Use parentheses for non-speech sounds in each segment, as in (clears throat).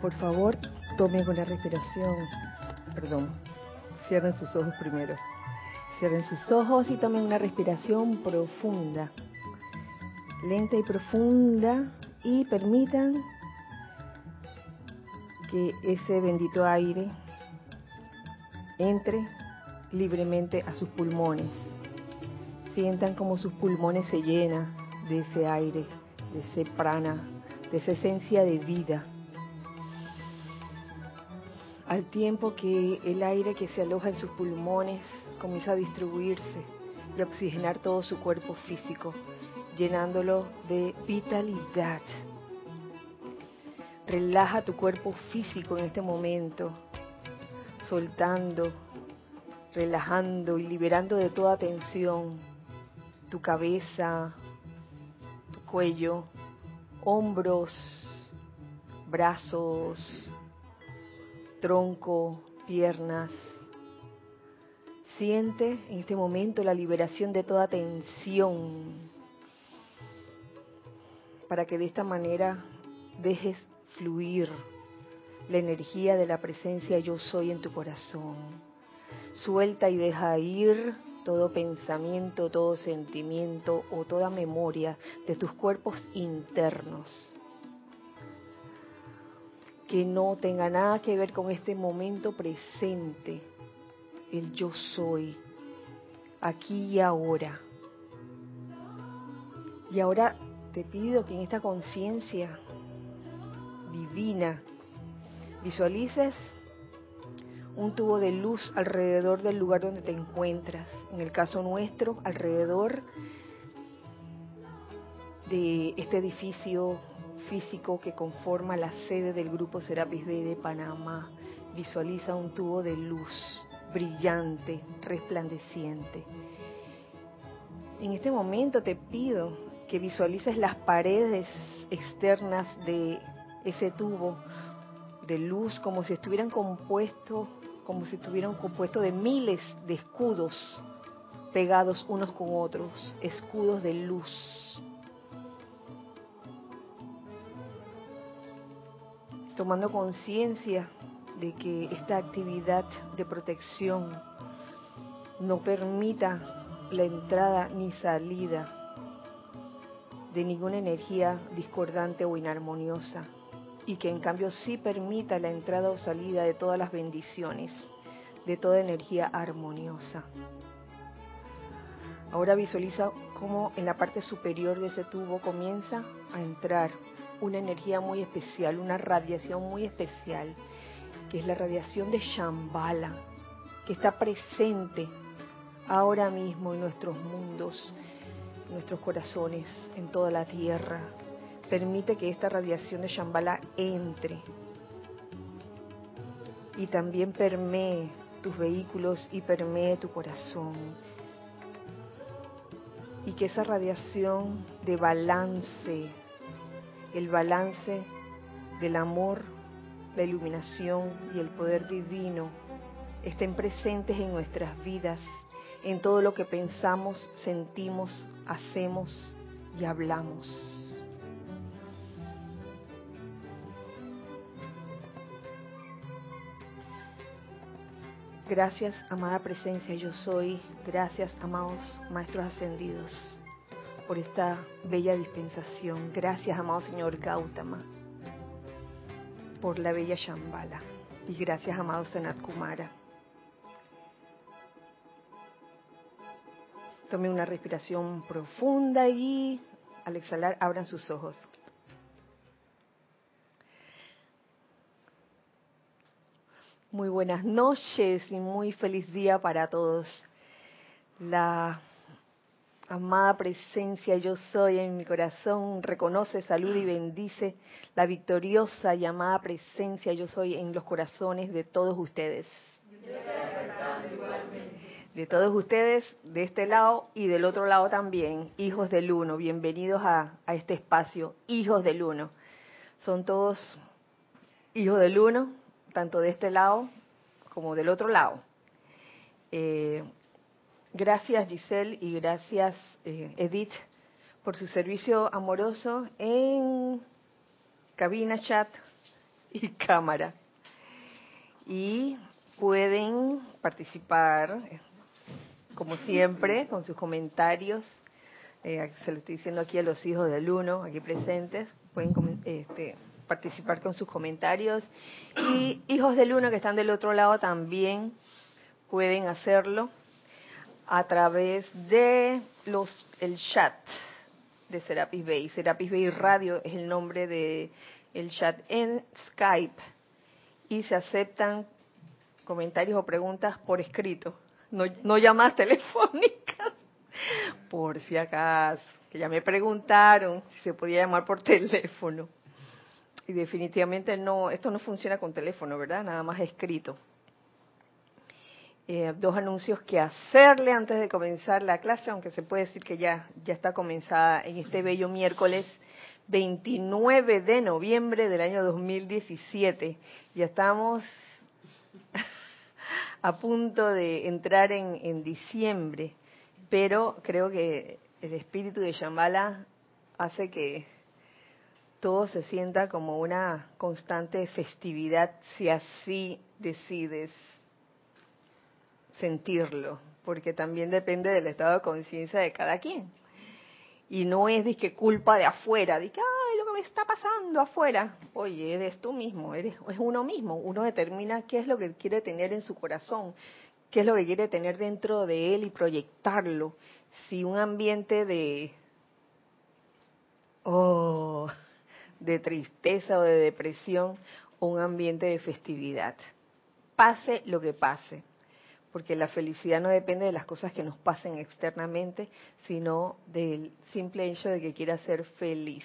Por favor, tomen una respiración. Perdón, cierren sus ojos primero. Cierren sus ojos y tomen una respiración profunda. Lenta y profunda. Y permitan que ese bendito aire entre libremente a sus pulmones. Sientan como sus pulmones se llenan de ese aire, de ese prana, de esa esencia de vida. Al tiempo que el aire que se aloja en sus pulmones comienza a distribuirse y oxigenar todo su cuerpo físico, llenándolo de vitalidad. Relaja tu cuerpo físico en este momento, soltando, relajando y liberando de toda tensión tu cabeza, tu cuello, hombros, brazos, tronco, piernas. Siente en este momento la liberación de toda tensión para que de esta manera dejes fluir la energía de la presencia yo soy en tu corazón. Suelta y deja ir todo pensamiento, todo sentimiento o toda memoria de tus cuerpos internos que no tenga nada que ver con este momento presente, el yo soy, aquí y ahora. Y ahora te pido que en esta conciencia divina visualices un tubo de luz alrededor del lugar donde te encuentras. En el caso nuestro, alrededor de este edificio físico que conforma la sede del grupo Serapis B de Panamá. Visualiza un tubo de luz brillante, resplandeciente. En este momento te pido que visualices las paredes externas de ese tubo de luz como si estuvieran compuestos, como si estuvieran compuestos de miles de escudos pegados unos con otros, escudos de luz tomando conciencia de que esta actividad de protección no permita la entrada ni salida de ninguna energía discordante o inarmoniosa y que en cambio sí permita la entrada o salida de todas las bendiciones, de toda energía armoniosa. Ahora visualiza cómo en la parte superior de ese tubo comienza a entrar una energía muy especial, una radiación muy especial, que es la radiación de Shambhala, que está presente ahora mismo en nuestros mundos, nuestros corazones, en toda la tierra. Permite que esta radiación de Shambhala entre y también permee tus vehículos y permee tu corazón. Y que esa radiación de balance, el balance del amor, la iluminación y el poder divino estén presentes en nuestras vidas, en todo lo que pensamos, sentimos, hacemos y hablamos. Gracias, amada presencia, yo soy. Gracias, amados maestros ascendidos por esta bella dispensación. Gracias, amado Señor Gautama, por la bella Shambhala. Y gracias, amado Senat Kumara. Tome una respiración profunda y al exhalar abran sus ojos. Muy buenas noches y muy feliz día para todos. La amada presencia yo soy en mi corazón, reconoce, saluda y bendice la victoriosa y amada presencia yo soy en los corazones de todos ustedes. De todos ustedes, de este lado y del otro lado también, hijos del uno, bienvenidos a, este espacio, hijos del uno. Son todos hijos del uno, tanto de este lado como del otro lado. Eh, Gracias Giselle y gracias eh, Edith por su servicio amoroso en cabina chat (laughs) y cámara. Y pueden participar, como siempre, con sus comentarios. Eh, se lo estoy diciendo aquí a los hijos del uno, aquí presentes. Pueden este, participar con sus comentarios. Y hijos del uno que están del otro lado también pueden hacerlo a través de los el chat de Serapis Bay. Serapis Bay Radio es el nombre de el chat en Skype y se aceptan comentarios o preguntas por escrito, no, no llamadas (laughs) telefónicas, por si acaso, que ya me preguntaron si se podía llamar por teléfono. Y definitivamente no, esto no funciona con teléfono, ¿verdad? Nada más escrito. Eh, dos anuncios que hacerle antes de comenzar la clase, aunque se puede decir que ya, ya está comenzada en este bello miércoles 29 de noviembre del año 2017. Ya estamos (laughs) a punto de entrar en, en diciembre, pero creo que el espíritu de Shambhala hace que todo se sienta como una constante festividad si así decides sentirlo, porque también depende del estado de conciencia de cada quien. Y no es de que culpa de afuera, de que, ay, lo que me está pasando afuera. Oye, eres tú mismo, eres, es uno mismo. Uno determina qué es lo que quiere tener en su corazón, qué es lo que quiere tener dentro de él y proyectarlo. Si un ambiente de, oh, de tristeza o de depresión, o un ambiente de festividad. Pase lo que pase porque la felicidad no depende de las cosas que nos pasen externamente, sino del simple hecho de que quiera ser feliz.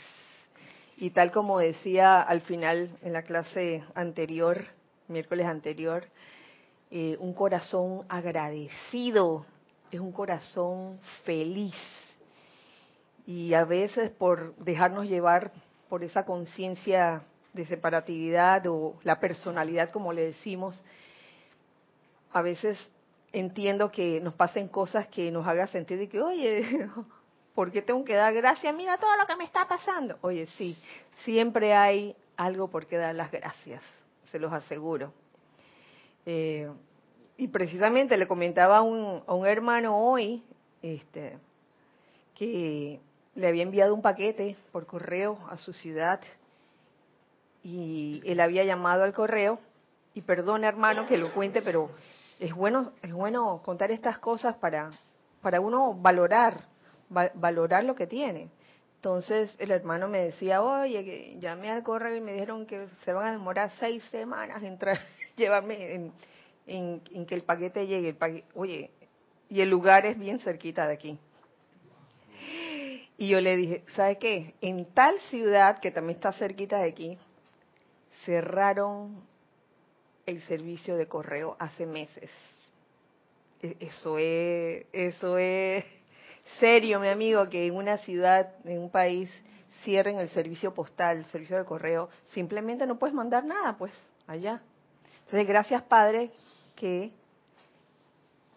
Y tal como decía al final en la clase anterior, miércoles anterior, eh, un corazón agradecido es un corazón feliz. Y a veces por dejarnos llevar por esa conciencia de separatividad o la personalidad, como le decimos, a veces entiendo que nos pasen cosas que nos hagan sentir de que, oye, (laughs) ¿por qué tengo que dar gracias? Mira todo lo que me está pasando. Oye, sí, siempre hay algo por qué dar las gracias, se los aseguro. Eh, y precisamente le comentaba a un, a un hermano hoy este, que le había enviado un paquete por correo a su ciudad y él había llamado al correo y perdona hermano que lo cuente, pero es bueno, es bueno contar estas cosas para, para uno valorar, valorar lo que tiene. Entonces el hermano me decía, oye, llamé al correo y me dijeron que se van a demorar seis semanas en (laughs) llevarme en, en, que el paquete llegue. oye, y el lugar es bien cerquita de aquí. Y yo le dije, ¿sabe qué? En tal ciudad que también está cerquita de aquí, cerraron el servicio de correo hace meses. E, eso es, eso es serio, mi amigo, que en una ciudad, en un país, cierren el servicio postal, el servicio de correo. Simplemente no puedes mandar nada, pues, allá. Entonces, gracias, Padre, que,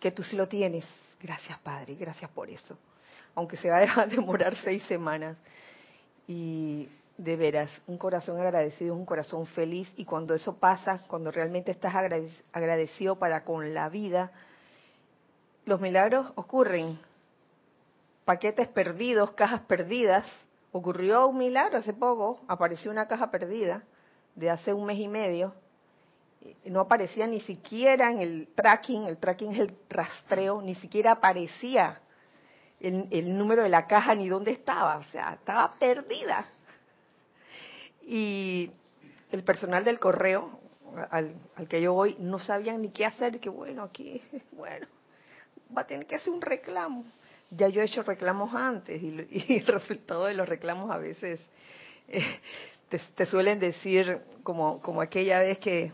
que tú sí lo tienes. Gracias, Padre, gracias por eso. Aunque se va a (laughs) demorar seis semanas. Y de veras, un corazón agradecido es un corazón feliz y cuando eso pasa, cuando realmente estás agradecido para con la vida, los milagros ocurren. Paquetes perdidos, cajas perdidas. Ocurrió un milagro hace poco, apareció una caja perdida de hace un mes y medio. No aparecía ni siquiera en el tracking, el tracking es el rastreo, ni siquiera aparecía el, el número de la caja ni dónde estaba, o sea, estaba perdida y el personal del correo al, que yo voy no sabían ni qué hacer, que bueno, aquí, (laughs) bueno, va a tener que hacer un reclamo. Ya yo he hecho reclamos antes y, (laughs) el resultado de los reclamos a veces eh, te, suelen decir, como, como aquella vez que,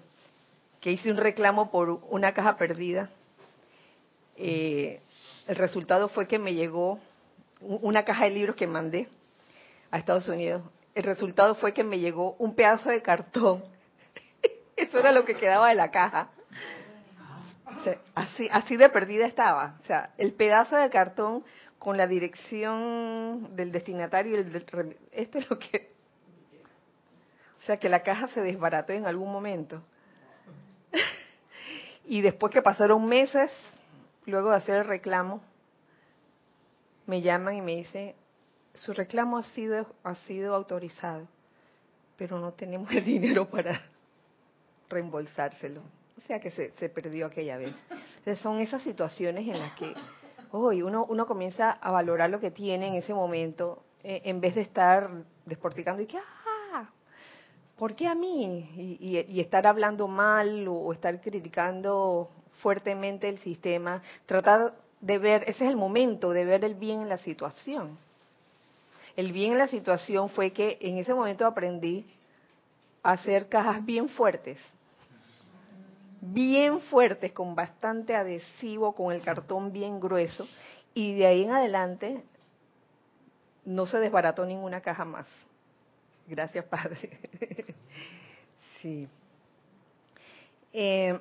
que hice un reclamo por una caja perdida, eh, el resultado fue que me llegó una caja de libros que mandé a Estados Unidos el resultado fue que me llegó un pedazo de cartón. (laughs) Eso era lo que quedaba de la caja. así, así de perdida estaba. O sea, el pedazo de cartón con la dirección del destinatario, el esto es lo que... O sea que la caja se desbarató en algún momento. (laughs) y después que pasaron meses, luego de hacer el reclamo, me llaman y me dicen, su reclamo ha sido, ha sido autorizado, pero no tenemos el dinero para reembolsárselo. O sea que se, se perdió aquella vez. Son esas situaciones en las que hoy uno, uno comienza a valorar lo que tiene en ese momento, eh, en vez de estar desporticando y que, ah, ¿por qué a mí? Y, estar hablando mal o, estar criticando fuertemente el sistema, tratar de ver, ese es el momento de ver el bien en la situación. El bien en la situación fue que en ese momento aprendí a hacer cajas bien fuertes, bien fuertes, con bastante adhesivo, con el cartón bien grueso, y de ahí en adelante no se desbarató ninguna caja más. Gracias, Padre. (laughs) sí. Eh,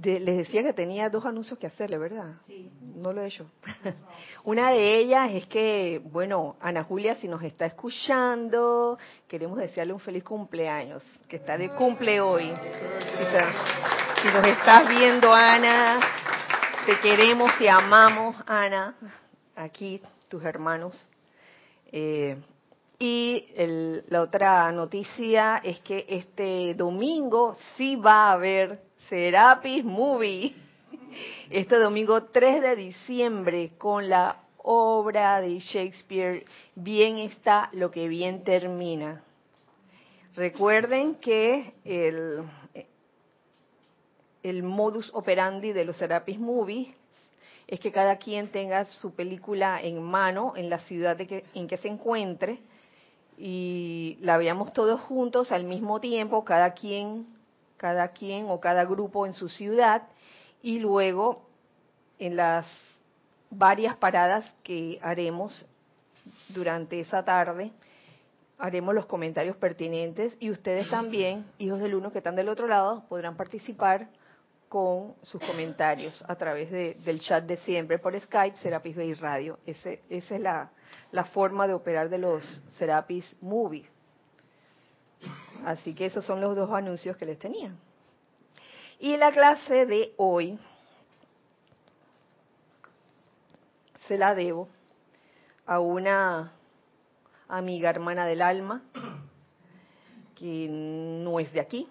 les decía que tenía dos anuncios que hacerle, ¿verdad? Sí. No lo he hecho. (laughs) Una de ellas es que, bueno, Ana Julia, si nos está escuchando, queremos desearle un feliz cumpleaños, que está de cumple hoy. Si, nos estás viendo, Ana, te queremos, te amamos, Ana, aquí tus hermanos. Eh, y la otra noticia es que este domingo sí va a haber Serapis Movie. Este domingo 3 de diciembre con la obra de Shakespeare, Bien está lo que bien termina. Recuerden que el, el modus operandi de los Serapis Movies es que cada quien tenga su película en mano en la ciudad en que se encuentre y la veamos todos juntos al mismo tiempo, cada quien cada quien o cada grupo en su ciudad y luego en las varias paradas que haremos durante esa tarde haremos los comentarios pertinentes y ustedes (clears throat) también, hijos del uno que están del otro lado, podrán participar con sus comentarios a través del chat de siempre por Skype, Serapis Bay Radio. Ese, esa es la, la forma de operar de los Serapis Movies. Así que esos son los dos anuncios que les tenía. Y la clase de hoy se la debo a una amiga hermana del alma que no es de aquí,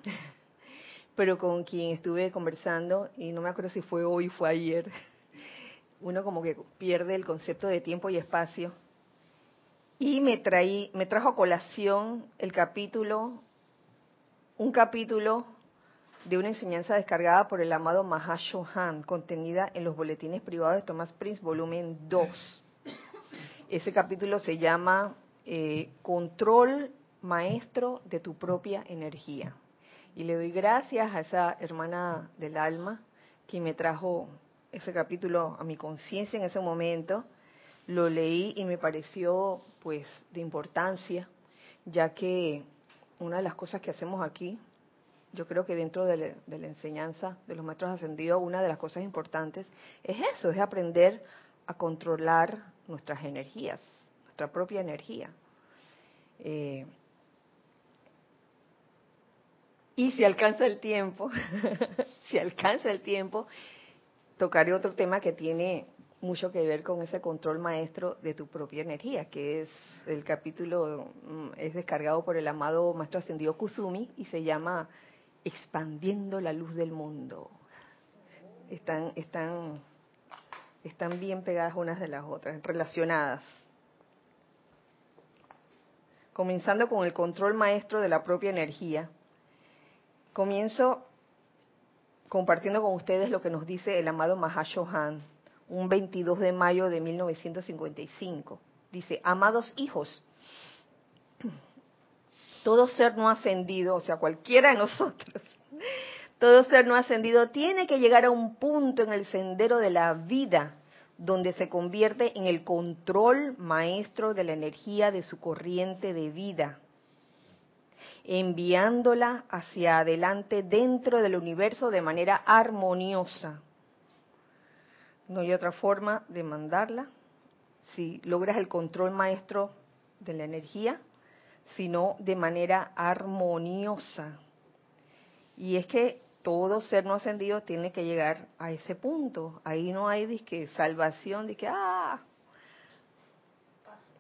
pero con quien estuve conversando y no me acuerdo si fue hoy o fue ayer. Uno como que pierde el concepto de tiempo y espacio. Y me traí, me trajo a colación el capítulo un capítulo de una enseñanza descargada por el amado Mahashohan, contenida en los boletines privados de Thomas Prince, volumen 2. Ese capítulo se llama eh, Control Maestro de tu propia energía. Y le doy gracias a esa hermana del alma que me trajo ese capítulo a mi conciencia en ese momento. Lo leí y me pareció pues de importancia, ya que una de las cosas que hacemos aquí, yo creo que dentro de, la enseñanza de los maestros ascendidos, una de las cosas importantes es eso, es aprender a controlar nuestras energías, nuestra propia energía. Eh, y si alcanza el tiempo, (laughs) si alcanza el tiempo, tocaré otro tema que tiene mucho que ver con ese control maestro de tu propia energía, que es el capítulo, mm, es descargado por el amado maestro ascendido Kusumi y se llama Expandiendo la luz del mundo. Están, están, están bien pegadas unas de las otras, relacionadas. Comenzando con el control maestro de la propia energía, comienzo compartiendo con ustedes lo que nos dice el amado Mahashohan un 22 de mayo de 1955. Dice, amados hijos, todo ser no ascendido, o sea, cualquiera de nosotros, (laughs) todo ser no ascendido tiene que llegar a un punto en el sendero de la vida donde se convierte en el control maestro de la energía de su corriente de vida, enviándola hacia adelante dentro del universo de manera armoniosa no hay otra forma de mandarla. Si logras el control maestro de la energía, sino de manera armoniosa. Y es que todo ser no ascendido tiene que llegar a ese punto. Ahí no hay disque salvación, de ah,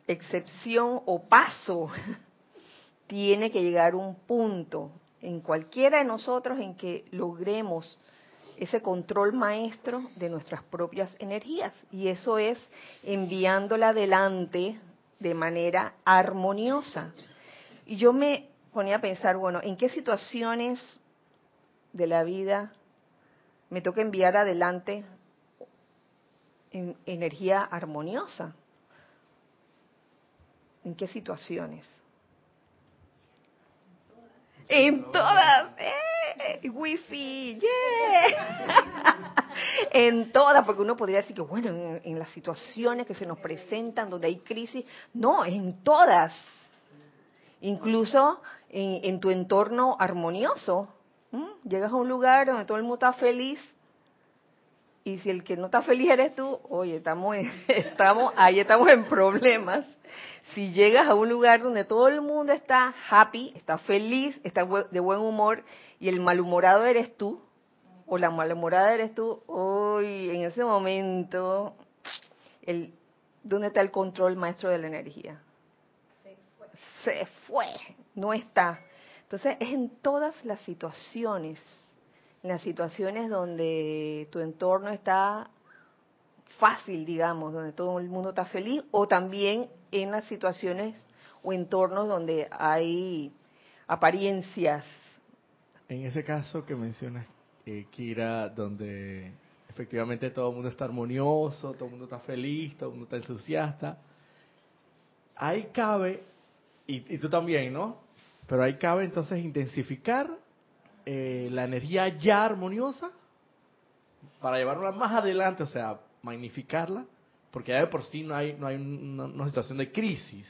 excepción o paso. (laughs) tiene que llegar un punto en cualquiera de nosotros en que logremos ese control maestro de nuestras propias energías. Y eso es enviándola adelante de manera armoniosa. Y yo me ponía a pensar, bueno, ¿en qué situaciones de la vida me toca enviar adelante en energía armoniosa. ¿En qué situaciones? En todas. ¡Eh! Wifi, yeah. (laughs) en todas, porque uno podría decir que, bueno, en, en, las situaciones que se nos presentan, donde hay crisis, no, en todas. Incluso en, en tu entorno armonioso. ¿Mm? Llegas a un lugar donde todo el mundo está feliz y si el que no está feliz eres tú, oye, estamos, (laughs) estamos, ahí estamos en problemas. Si llegas a un lugar donde todo el mundo está happy, está feliz, está de buen humor y el malhumorado eres tú, o la malhumorada eres tú, hoy en ese momento, el, ¿dónde está el control maestro de la energía? Se fue. Se fue, no está. Entonces, es en todas las situaciones, las situaciones donde tu entorno está fácil, digamos, donde todo el mundo está feliz, o también en las situaciones o entornos donde hay apariencias. En ese caso que mencionas, eh, Kira, donde efectivamente todo el mundo está armonioso, todo el mundo está feliz, todo el mundo está entusiasta, ahí cabe, y, y tú también, ¿no? Pero ahí cabe entonces intensificar eh, la energía ya armoniosa para llevarla más adelante, o sea, magnificarla, porque ya de por sí no hay, no hay una, situación de crisis,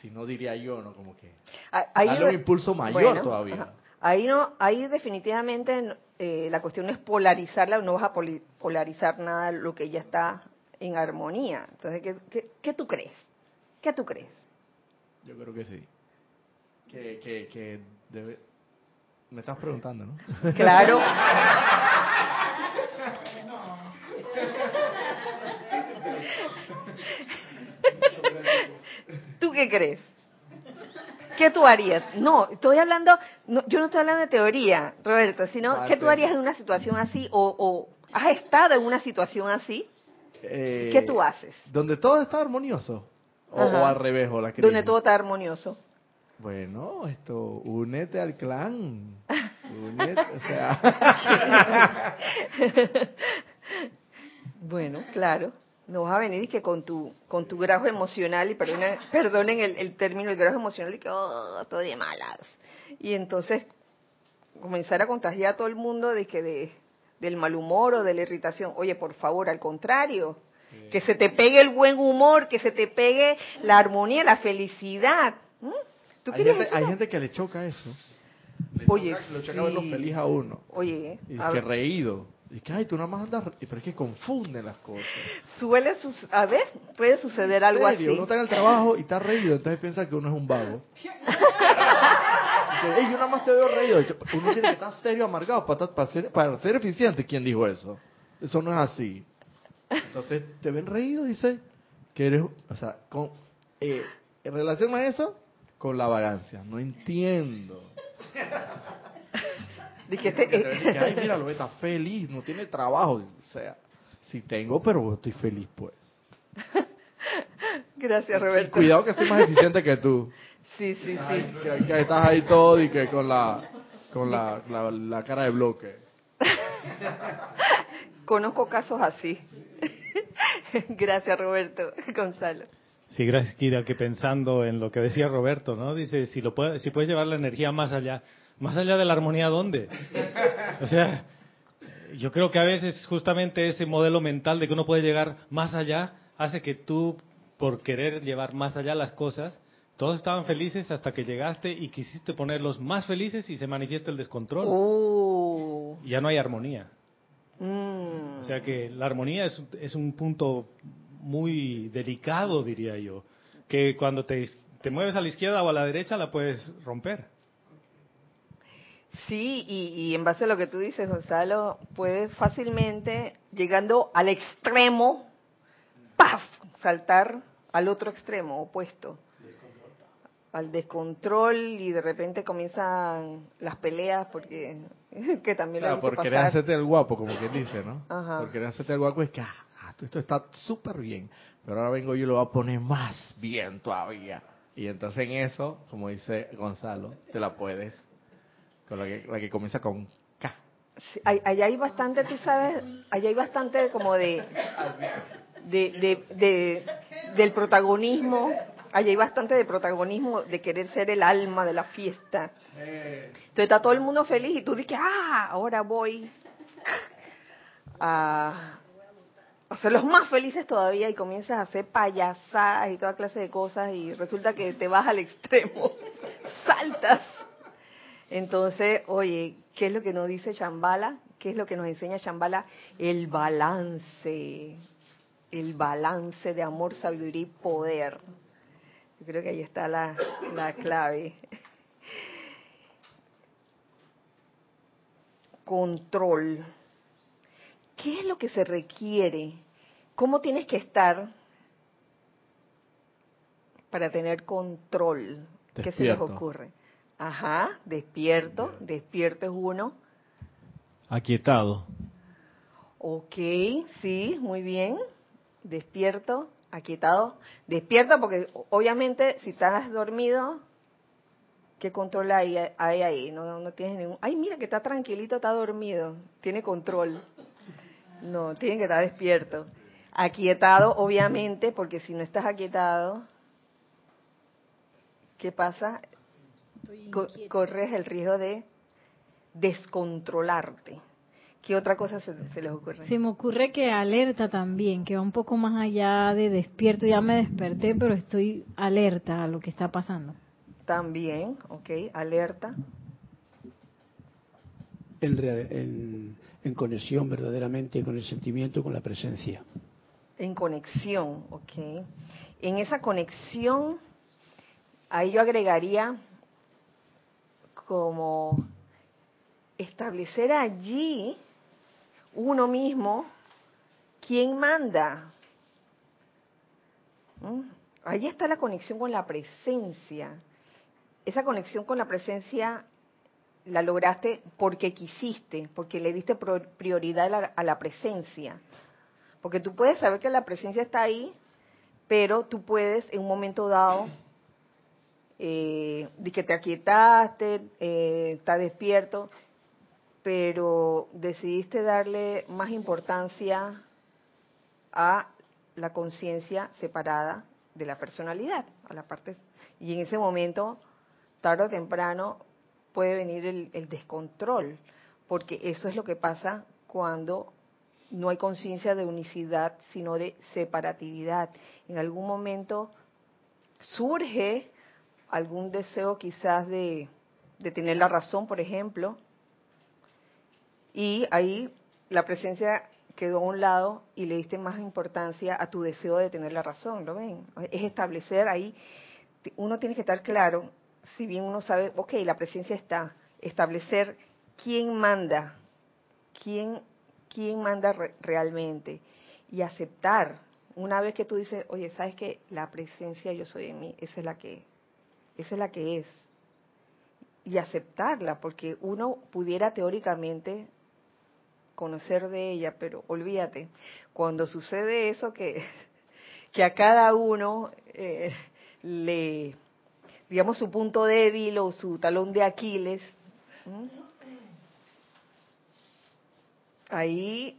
si no diría yo, ¿no? Como que ah, hay un impulso mayor todavía. Ahí no, ahí definitivamente eh, la cuestión es polarizarla, no vas a polarizar nada lo que ya está en armonía. Entonces, ¿qué, qué, qué tú crees? ¿Qué tú crees? Yo creo que sí que, que, que debe... Me estás preguntando, ¿no? (laughs) Claro. (laughs) ¿Tú qué crees? ¿Qué tú harías? No, estoy hablando, yo no estoy hablando de teoría, Roberto, sino ¿qué tú harías en una situación así o, o has estado en una situación así? Eh, ¿Qué tú haces? Donde todo está armonioso. O, al revés, o la Donde todo está armonioso. Bueno, esto, únete al clan. Únete, o sea. (laughs) bueno, claro. No vas a venir y que con tu con tu grajo emocional, y perdonen, perdonen el, el, término, el grajo emocional, y que oh, todo de malas. Y entonces comenzar a contagiar a todo el mundo de que de, del mal humor o de la irritación. Oye, por favor, al contrario, que se te pegue el buen humor, que se te pegue la armonía, la felicidad hay, gente, que le choca eso. Le Oye, choca, le choca verlo feliz a uno. Oye, y que reído. Y que, ay, tú nada más andas, pero es que confunden las cosas. Suele, a ver, puede suceder algo así. Uno está en el trabajo y está reído, entonces piensa que uno es un vago. (laughs) yo nada más te veo reído. Uno tiene que estar serio, amargado para, para, ser, para ser eficiente. ¿Quién dijo eso? Eso no es así. Entonces, te ven reído, dice que eres, o sea, con, eh, en relación a eso, con la vagancia. No entiendo. (laughs) Dije, este, ay, mira, lo está feliz, no tiene trabajo. O sea, sí tengo, pero estoy feliz, pues. (laughs) Gracias, Roberto. cuidado que soy más eficiente que tú. Sí, sí, sí. Que, estás ahí todo y que con la con la, la cara de bloque. (laughs) Conozco casos así. Gracias, Roberto. Gonzalo. Sí, gracias, Kira, que pensando en lo que decía Roberto, ¿no? Dice, si, lo puede, si puedes llevar la energía más allá, ¿más allá de la armonía dónde? O sea, yo creo que a veces justamente ese modelo mental de que uno puede llegar más allá hace que tú, por querer llevar más allá las cosas, todos estaban felices hasta que llegaste y quisiste ponerlos más felices y se manifiesta el descontrol. Oh. Ya no hay armonía. Mm. O sea que la armonía es, es un punto muy delicado, diría yo, que cuando te te mueves a la izquierda o a la derecha, la puedes romper. Sí, y, en base a lo que tú dices, Gonzalo, puede fácilmente, llegando al extremo, ¡paf! saltar al otro extremo opuesto. Al descontrol y de repente comienzan las peleas porque (laughs) que también claro, por querer hacerte el guapo, como quien dice, ¿no? Ajá. Por querer hacerte el guapo es que ah, esto está súper bien, pero ahora vengo yo y lo voy a poner más bien todavía. Y entonces en eso, como dice Gonzalo, te la puedes con la que, comienza con K. allá hay bastante, tú sabes, allá hay bastante como de, de, de, del protagonismo, allá hay bastante de protagonismo de querer ser el alma de la fiesta. Entonces está todo el mundo feliz y tú dices, ah, ahora voy a hacerlos más felices todavía y comienzas a hacer payasadas y toda clase de cosas y resulta que te vas al extremo, (laughs) saltas entonces, oye, ¿qué es lo que nos dice Shambhala? ¿Qué es lo que nos enseña Shambhala? El balance, el balance de amor, sabiduría y poder. Yo creo que ahí está la, la clave. (laughs) Control. ¿Qué es lo que se requiere? ¿Cómo tienes que estar para tener control? ¿Qué se les ocurre? Ajá, despierto, despierto es uno. Aquietado. Ok, sí, muy bien. Despierto, aquietado. Despierto porque obviamente si estás dormido, ¿qué control hay, ahí? No, no tienes ningún... Ay, mira que está tranquilito, está dormido. Tiene control. No, tiene que estar despierto. Aquietado, obviamente, porque si no estás aquietado, ¿qué pasa? corres el riesgo de descontrolarte. ¿Qué otra cosa se, les ocurre? Se me ocurre que alerta también, que va un poco más allá de despierto. Ya me desperté, pero estoy alerta a lo que está pasando. También, ok, alerta. En, en conexión verdaderamente con el sentimiento, con la presencia. En conexión, ok. En esa conexión, ahí yo agregaría como establecer allí uno mismo quién manda. ¿Mm? Ahí está la conexión con la presencia. Esa conexión con la presencia la lograste porque quisiste, porque le diste prioridad a la, presencia. Porque tú puedes saber que la presencia está ahí, pero tú puedes en un momento dado eh, de que te aquietaste, eh, está despierto, pero decidiste darle más importancia a la conciencia separada de la personalidad, a la parte y en ese momento, tarde o temprano, puede venir el, el descontrol, porque eso es lo que pasa cuando no hay conciencia de unicidad, sino de separatividad. En algún momento surge algún deseo quizás de, tener la razón, por ejemplo, y ahí la presencia quedó a un lado y le diste más importancia a tu deseo de tener la razón, ¿lo ven? Es establecer ahí, uno tiene que estar claro, si bien uno sabe, ok, la presencia está, establecer quién manda, quién, quién manda realmente y aceptar. Una vez que tú dices, oye, ¿sabes que La presencia yo soy en mí, esa es la que esa es la que es. Y aceptarla, porque uno pudiera teóricamente conocer de ella, pero olvídate, cuando sucede eso que, (laughs) que a cada uno eh, le, digamos, su punto débil o su talón de Aquiles, ahí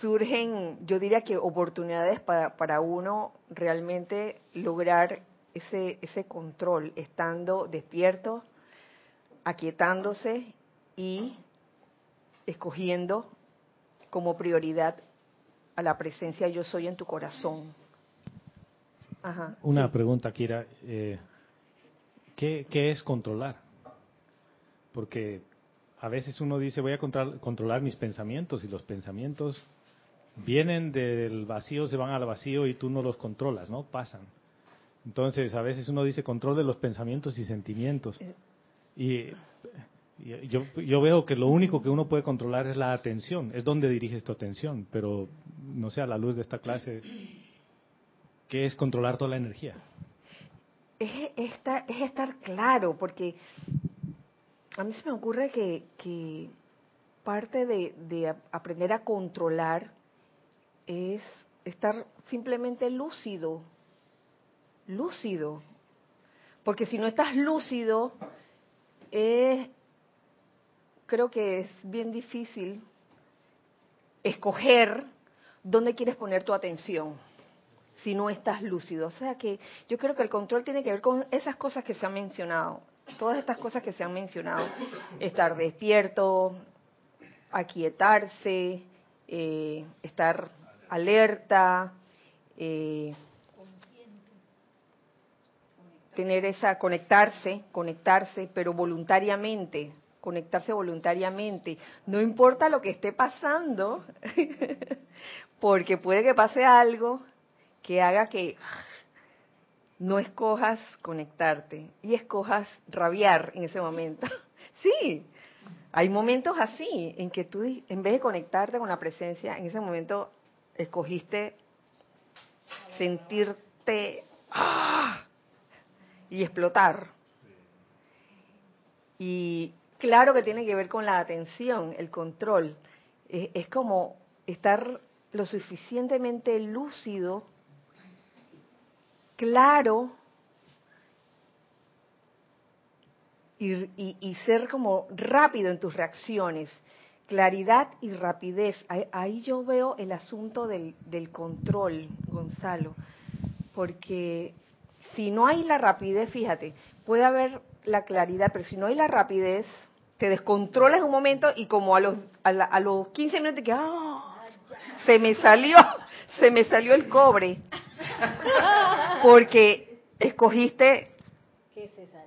surgen, yo diría que oportunidades para, para uno realmente lograr ese, ese control, estando despierto, aquietándose y escogiendo como prioridad a la presencia yo soy en tu corazón. Una pregunta, Kira. Eh, ¿qué, ¿Qué es controlar? Porque a veces uno dice voy a controlar mis pensamientos y los pensamientos vienen del vacío, se van al vacío y tú no los controlas, ¿no? Pasan. Entonces, a veces uno dice control de los pensamientos y sentimientos. Y, y yo, yo veo que lo único que uno puede controlar es la atención, es donde diriges tu atención, pero no sé, a la luz de esta clase, ¿qué es controlar toda la energía? Es, estar, es estar claro, porque a mí se me ocurre que, que parte de, de aprender a controlar es estar simplemente lúcido, lúcido. Porque si no estás lúcido, es, creo que es bien difícil escoger dónde quieres poner tu atención si no estás lúcido. O sea que yo creo que el control tiene que ver con esas cosas que se han mencionado, todas estas cosas que se han mencionado, estar despierto, aquietarse, eh, estar alerta, eh, tener esa, conectarse, conectarse, pero voluntariamente, conectarse voluntariamente. No importa lo que esté pasando, (laughs) porque puede que pase algo que haga que no escojas conectarte y escojas rabiar en ese momento. (laughs) Sí, hay momentos así en que tú, en vez de conectarte con la presencia, en ese momento escogiste sentirte ¡ah! y explotar. Y claro que tiene que ver con la atención, el control. Es, como estar lo suficientemente lúcido, claro, y, ser como rápido en tus reacciones. Claridad y rapidez. Ahí, yo veo el asunto del, del control, Gonzalo. Porque si no hay la rapidez, fíjate, puede haber la claridad, pero si no hay la rapidez, te descontrolas un momento y como a los, a, los 15 minutos que ¡ah! se me salió, se me salió el cobre. (laughs) Porque escogiste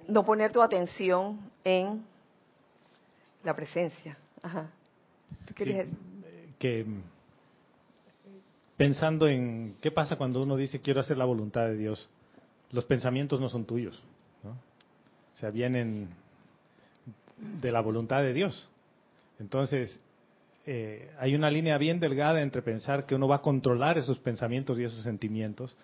no poner tu atención en la presencia. Ajá. que pensando en qué pasa cuando uno dice quiero hacer la voluntad de Dios, los pensamientos no son tuyos, ¿no? o sea, vienen de la voluntad de Dios. Entonces, eh, hay una línea bien delgada entre pensar que uno va a controlar esos pensamientos y esos sentimientos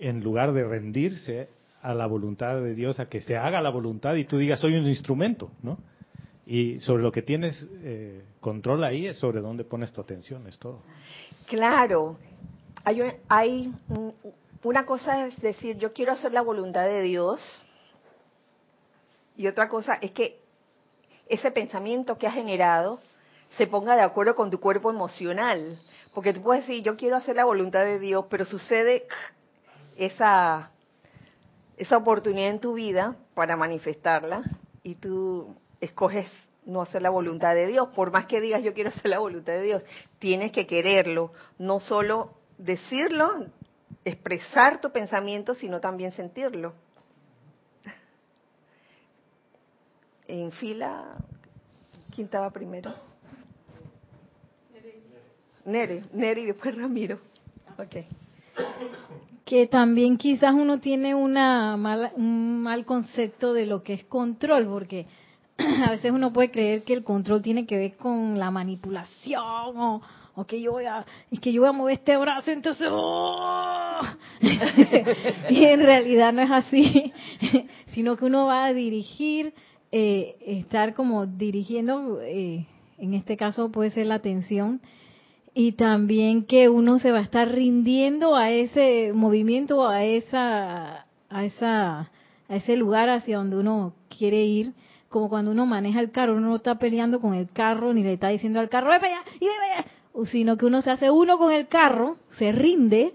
en lugar de rendirse a la voluntad de Dios, a que se haga la voluntad y tú digas, soy un instrumento, ¿no? Y sobre lo que tienes eh, control ahí es sobre dónde pones tu atención, es todo. Claro, hay, hay una cosa es decir, yo quiero hacer la voluntad de Dios, y otra cosa es que ese pensamiento que has generado se ponga de acuerdo con tu cuerpo emocional. Porque tú puedes decir, yo quiero hacer la voluntad de Dios, pero sucede esa esa oportunidad en tu vida para manifestarla y tú escoges no hacer la voluntad de Dios, por más que digas yo quiero hacer la voluntad de Dios, tienes que quererlo, no solo decirlo, expresar tu pensamiento, sino también sentirlo. (laughs) En fila, ¿quién estaba primero? Nere, Nere y después Ramiro. Okay que también quizás uno tiene una un mal concepto de lo que es control, porque (clears throat) a veces uno puede creer que el control tiene que ver con la manipulación o, que yo voy a que yo voy a mover este brazo entonces ¡oh! (laughs) y en realidad no es así (laughs) sino que uno va a dirigir eh, estar como dirigiendo eh, en este caso puede ser la atención y también que uno se va a estar rindiendo a ese movimiento, a esa, a esa, a ese lugar hacia donde uno quiere ir, como cuando uno maneja el carro, uno no está peleando con el carro ni le está diciendo al carro, ve y ve sino que uno se hace uno con el carro, se rinde,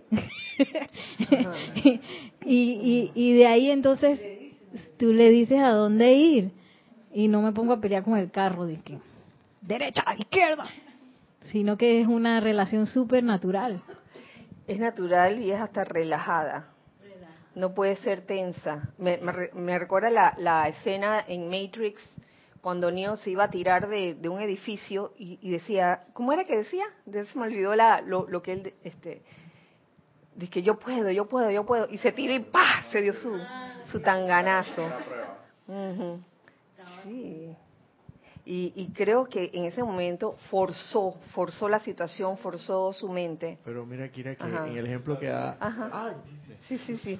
(laughs) y, y, y de ahí entonces tú le dices a dónde ir, y no me pongo a pelear con el carro, de que derecha, izquierda, sino que es una relación súper natural. Es natural y es hasta relajada. No puede ser tensa. Me, me, recuerda la, escena en Matrix cuando Neo se iba a tirar de, un edificio y, decía, ¿cómo era que decía? Se me olvidó la, lo, lo que él, este, Dice que yo puedo, yo puedo, yo puedo. Y se tiró y ¡pah! Se dio su, su tanganazo. Ujú. Sí. Y, y creo que en ese momento forzó, forzó la situación, forzó su mente. Pero mira, Kira, que Ajá. en el ejemplo que da... Ajá. Sí, sí, sí.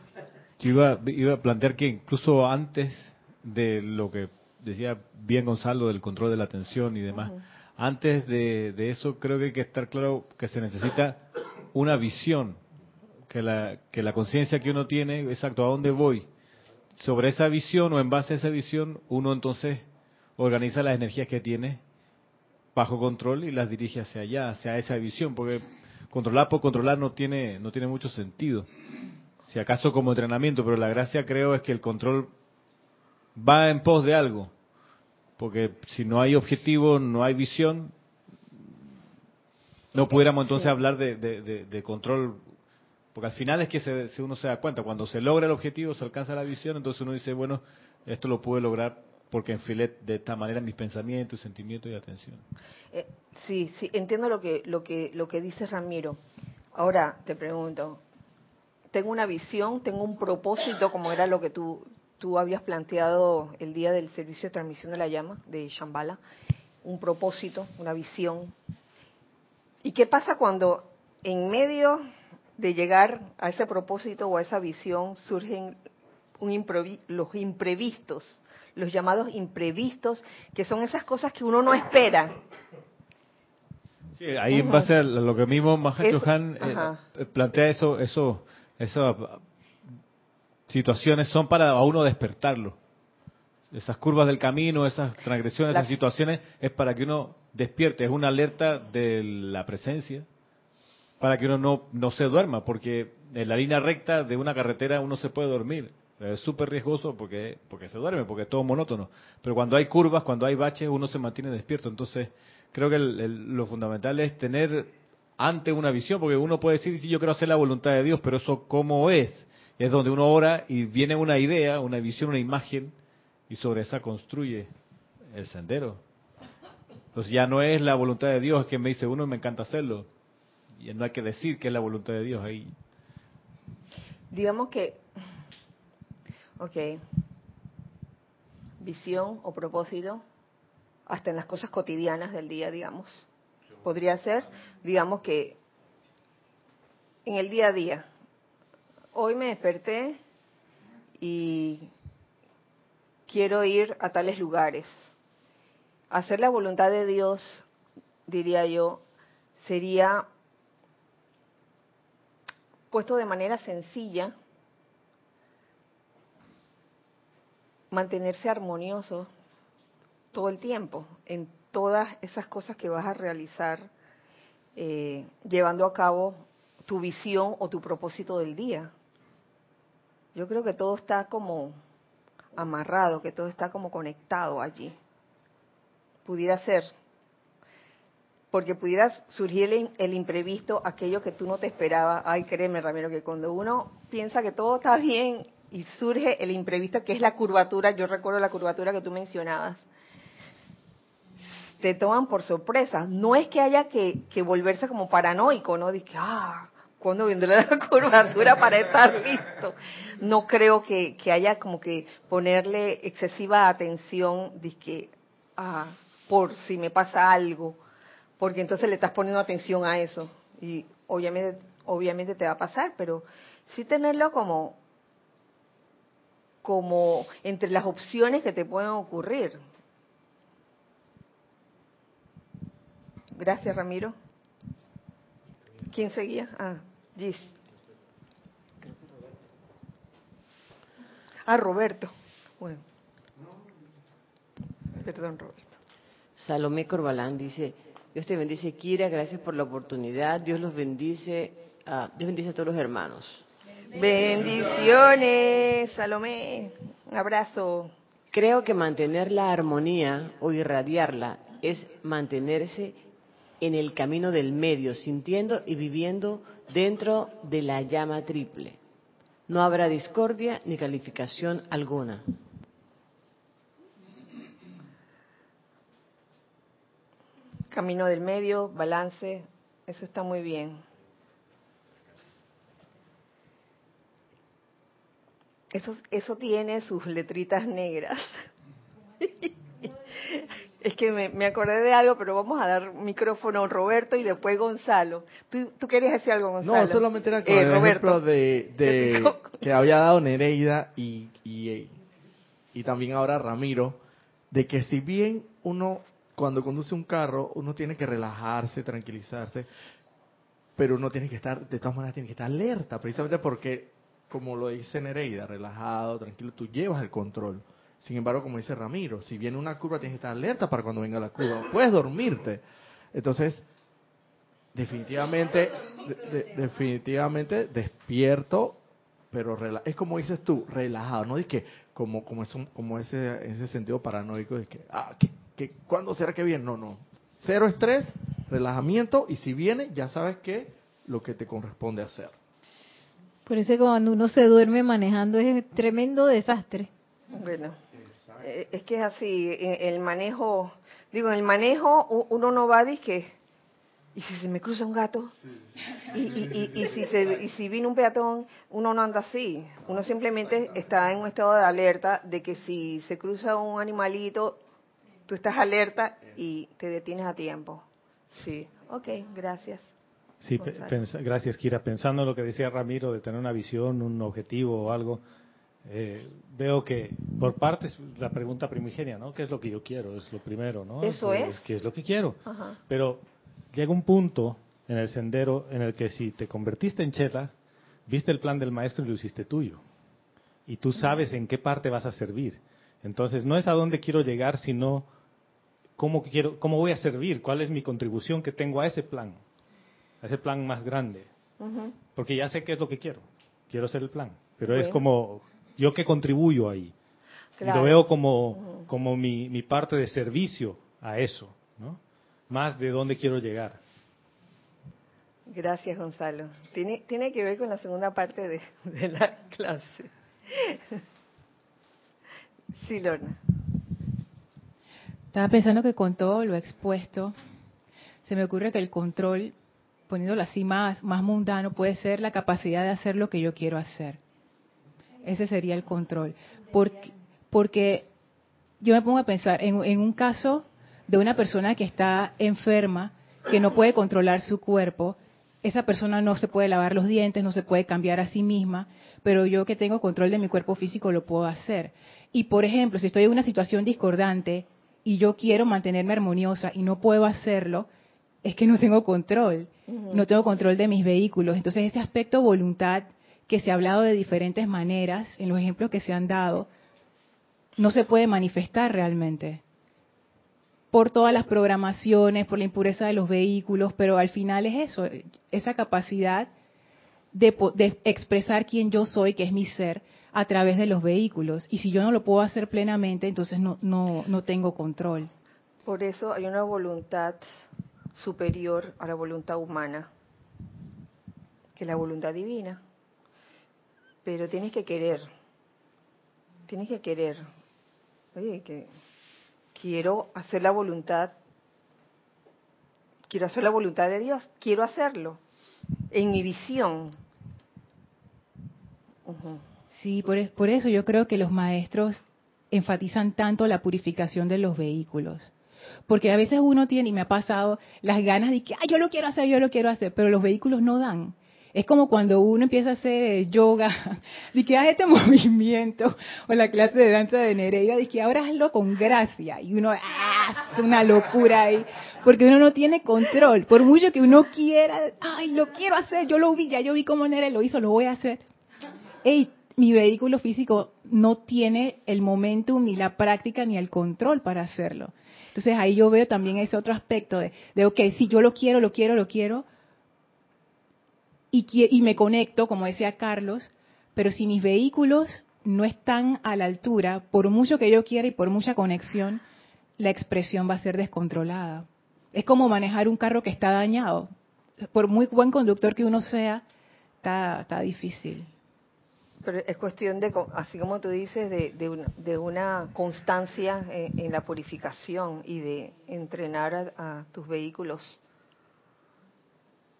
Yo iba, iba a plantear que incluso antes de lo que decía bien Gonzalo del control de la atención y demás, antes de, de eso creo que hay que estar claro que se necesita una visión, que la, que la conciencia que uno tiene, exacto, a dónde voy. Sobre esa visión o en base a esa visión, uno entonces organiza las energías que tiene bajo control y las dirige hacia allá, hacia esa visión, porque controlar por controlar no tiene, no tiene mucho sentido. Si acaso como entrenamiento, pero la gracia creo es que el control va en pos de algo, porque si no hay objetivo, no hay visión, no pudiéramos entonces hablar de, de- de- control, porque al final es que se- uno se da cuenta, cuando se logra el objetivo, se alcanza la visión, entonces uno dice, bueno, esto lo pude lograr porque enfilé de esta manera mis pensamientos, sentimientos y atención. Eh, sí, sí, entiendo lo que, lo que, lo que dice Ramiro. Ahora te pregunto, tengo una visión, tengo un propósito, como era lo que tú, tú habías planteado el día del servicio de transmisión de la llama de Shambhala, un propósito, una visión. ¿Y qué pasa cuando en medio de llegar a ese propósito o a esa visión surgen un improvi- los imprevistos, los llamados imprevistos, que son esas cosas que uno no espera? Sí, ahí en base a lo que mismo Mahacho Han eh, eh, plantea eso, eso, esas situaciones son para a uno despertarlo. Esas curvas del camino, esas transgresiones, La- esas situaciones es para que uno despierte, es una alerta de la presencia, para que uno no, no se duerma, porque en la línea recta de una carretera uno se puede dormir. Es súper riesgoso porque, porque se duerme, porque es todo monótono. Pero cuando hay curvas, cuando hay baches, uno se mantiene despierto. Entonces, creo que el- lo fundamental es tener ante una visión, porque uno puede decir, sí, yo quiero hacer la voluntad de Dios, pero eso cómo es. Es donde uno ora y viene una idea, una visión, una imagen, y sobre esa construye el sendero. Entonces ya no es la voluntad de Dios, es que me dice uno me encanta hacerlo. Y no hay que decir que es la voluntad de Dios ahí. Digamos que, ok, visión o propósito, hasta en las cosas cotidianas del día, digamos. Podría ser, digamos que en el día a día, hoy me desperté y quiero ir a tales lugares. Hacer la voluntad de Dios, diría yo, sería puesto de manera sencilla, mantenerse armonioso todo el tiempo en todas esas cosas que vas a realizar, eh, llevando a cabo tu visión o tu propósito del día. Yo creo que todo está como amarrado, que todo está como conectado allí. Pudiera ser, porque pudiera surgir el, el imprevisto, aquello que tú no te esperabas. Ay, créeme, Ramiro, que cuando uno piensa que todo está bien y surge el imprevisto, que es la curvatura, yo recuerdo la curvatura que tú mencionabas, te toman por sorpresa. No es que haya que, que volverse como paranoico, ¿no? Dice, ah, ¿cuándo vendrá la (laughs) curvatura para estar listo? No creo que, que haya como que ponerle excesiva atención, que ah, por si me pasa algo, porque entonces le estás poniendo atención a eso. Y obviamente, obviamente te va a pasar, pero sí tenerlo como como entre las opciones que te pueden ocurrir. Gracias, Ramiro. ¿Quién seguía? Ah, Gis. Ah, Roberto. Bueno. Perdón, Roberto. Salomé Corbalán dice, Dios te bendice, Kira, gracias por la oportunidad, Dios los bendice, ah, Dios bendice a todos los hermanos. Bendiciones, Salomé. Un abrazo. Creo que mantener la armonía o irradiarla es mantenerse en el camino del medio, sintiendo y viviendo dentro de la llama triple. No habrá discordia ni calificación alguna. Camino del medio, balance, eso está muy bien. Eso, eso tiene sus letritas negras. (laughs) Es que me, acordé de algo, pero vamos a dar micrófono a Roberto y después Gonzalo. ¿Tú, tú querías decir algo, Gonzalo? No, solamente era con eh, el ejemplo de, que había dado Nereida y, y, y también ahora Ramiro, de que si bien uno cuando conduce un carro, uno tiene que relajarse, tranquilizarse, pero uno tiene que estar, de todas maneras, tiene que estar alerta, precisamente porque, como lo dice Nereida, relajado, tranquilo, tú llevas el control. Sin embargo, como dice Ramiro, si viene una curva, tienes que estar alerta para cuando venga la curva. Puedes dormirte. Entonces, definitivamente, definitivamente despierto, pero es como dices tú, relajado, no es que como como es como ese ese sentido paranoico de que ah que, que cuándo será que viene, no, no. Cero estrés, relajamiento y si viene ya sabes que lo que te corresponde hacer. Por eso cuando uno se duerme manejando es tremendo desastre. Bueno, eh, es que es así, eh, el manejo, digo, en el manejo uno no va a y si se me cruza un gato y, y, si se, y si viene un peatón uno no anda así. Uno simplemente está en un estado de alerta de que si se cruza un animalito tú estás alerta y te detienes a tiempo. Sí. Ok gracias sí gracias Kira pensando en lo que decía Ramiro de tener una visión un objetivo o algo eh, veo que por partes la pregunta primigenia, ¿no? ¿Qué es lo que yo quiero? Es lo primero, ¿no? Eso es. ¿Qué es lo que quiero? Pero llega un punto en el sendero en el que si te convertiste en chela, viste el plan del maestro y lo hiciste tuyo. Y tú sabes en qué parte vas a servir. Entonces no es a dónde quiero llegar, sino cómo quiero, cómo voy a servir, cuál es mi contribución que tengo a ese plan, a ese plan más grande. Porque ya sé qué es lo que quiero. Quiero ser el plan. Pero es como yo que contribuyo ahí. Y lo veo como, como mi, mi, parte de servicio a eso, ¿no? Más de dónde quiero llegar. Gracias, Gonzalo. Tiene, tiene que ver con la segunda parte de, de la clase. Sí, Lorna. Estaba pensando que con todo lo expuesto, se me ocurre que el control, poniéndolo así más, más mundano, puede ser la capacidad de hacer lo que yo quiero hacer. Ese sería el control. Porque, porque yo me pongo a pensar en, en un caso de una persona que está enferma, que no puede controlar su cuerpo, esa persona no se puede lavar los dientes, no se puede cambiar a sí misma, pero yo que tengo control de mi cuerpo físico lo puedo hacer. Y por ejemplo, si estoy en una situación discordante y yo quiero mantenerme armoniosa y no puedo hacerlo, es que no tengo control, no tengo control de mis vehículos. Entonces ese aspecto voluntad que se ha hablado de diferentes maneras en los ejemplos que se han dado, no se puede manifestar realmente por todas las programaciones, por la impureza de los vehículos, pero al final es eso, esa capacidad de, de, expresar quién yo soy, que es mi ser, a través de los vehículos. Y si yo no lo puedo hacer plenamente, entonces no, no, no tengo control. Por eso hay una voluntad superior a la voluntad humana, que la voluntad divina pero tienes que querer, tienes que querer. Oye, que quiero hacer la voluntad, quiero hacer la voluntad de Dios, quiero hacerlo, en mi visión. Sí, por, por eso yo creo que los maestros enfatizan tanto la purificación de los vehículos. Porque a veces uno tiene, y me ha pasado, las ganas de que, ah, yo lo quiero hacer, yo lo quiero hacer, pero los vehículos no dan. Es como cuando uno empieza a hacer eh, yoga, (laughs) y que haz este (laughs) movimiento, o la clase de danza de Nereida, y que ahora hazlo con gracia, y uno ¡ah! hace una locura ahí, porque uno no tiene control, por mucho que uno quiera, ay, lo quiero hacer, yo lo vi, ya yo vi cómo Nereida lo hizo, lo voy a hacer. Ey, mi vehículo físico no tiene el momentum, ni la práctica, ni el control para hacerlo. Entonces ahí yo veo también ese otro aspecto de, de ok, si yo lo quiero, lo quiero, lo quiero, y, me conecto, como decía Carlos, pero si mis vehículos no están a la altura, por mucho que yo quiera y por mucha conexión, la expresión va a ser descontrolada. Es como manejar un carro que está dañado. Por muy buen conductor que uno sea, está, difícil. Pero es cuestión de, así como tú dices, de, una, constancia en, la purificación y de entrenar a tus vehículos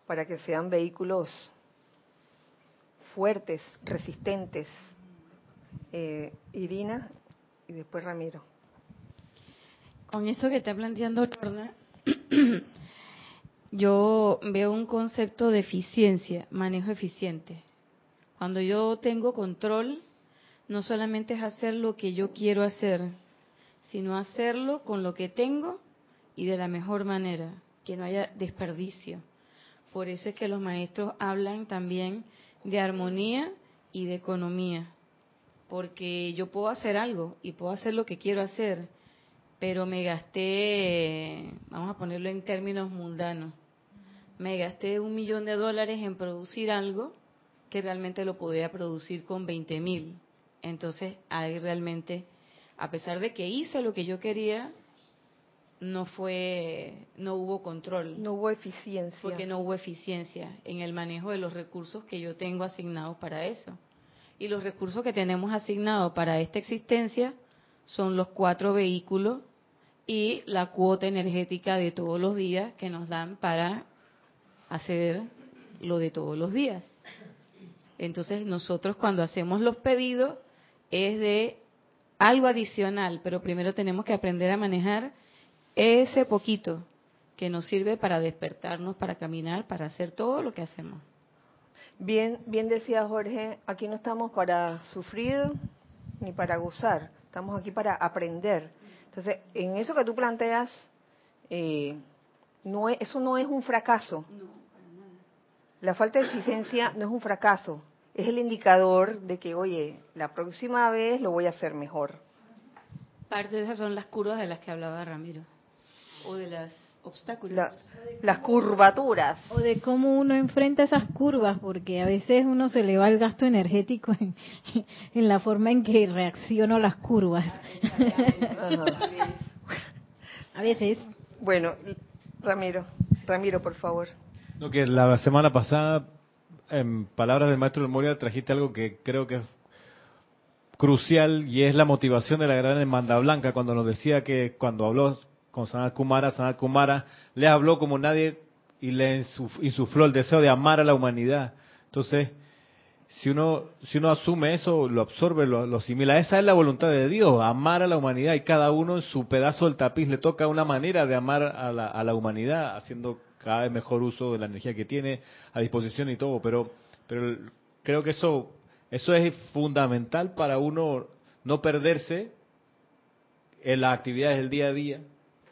para que sean vehículos fuertes, resistentes, Eh, Irina y después Ramiro. Con eso que está planteando Lorna, (clears throat) yo veo un concepto de eficiencia, manejo eficiente. Cuando yo tengo control, no solamente es hacer lo que yo quiero hacer, sino hacerlo con lo que tengo y de la mejor manera, que no haya desperdicio. Por eso es que los maestros hablan también de armonía y de economía, porque yo puedo hacer algo y puedo hacer lo que quiero hacer, pero me gasté, vamos a ponerlo en términos mundanos, me gasté un millón de dólares en producir algo que realmente lo podía producir con 20 mil. Entonces ahí realmente, a pesar de que hice lo que yo quería, no fue, no hubo control. No hubo eficiencia. Porque no hubo eficiencia en el manejo de los recursos que yo tengo asignados para eso. Y los recursos que tenemos asignados para esta existencia son los cuatro vehículos y la cuota energética de todos los días que nos dan para hacer lo de todos los días. Entonces nosotros cuando hacemos los pedidos es de algo adicional, pero primero tenemos que aprender a manejar ese poquito que nos sirve para despertarnos, para caminar, para hacer todo lo que hacemos. Bien, bien decía Jorge, aquí no estamos para sufrir ni para gozar, estamos aquí para aprender. Entonces, en eso que tú planteas, eh, no eso no es un fracaso. La falta de eficiencia no es un fracaso, es el indicador de que, oye, la próxima vez lo voy a hacer mejor. Parte de esas son las curvas de las que hablaba Ramiro, o de las obstáculos. las curvaturas. O de cómo uno enfrenta esas curvas, porque a veces uno se le va el gasto energético en, (laughs) en la forma en que reacciono a las curvas. a veces. Bueno, Ramiro, Ramiro, por favor. No, que la semana pasada, en palabras del maestro del Moria, trajiste algo que creo que es crucial y es la motivación de la gran hermandad blanca cuando nos decía que cuando habló con Sanat Kumara, Sanat Kumara le habló como nadie y le insufló el deseo de amar a la humanidad. Entonces, si uno, si uno asume eso, lo absorbe, lo, lo, asimila. Esa es la voluntad de Dios, amar a la humanidad y cada uno en su pedazo del tapiz le toca una manera de amar a la, a la humanidad, haciendo cada vez mejor uso de la energía que tiene a disposición y todo. Pero, pero creo que eso, eso es fundamental para uno no perderse en las actividades del día a día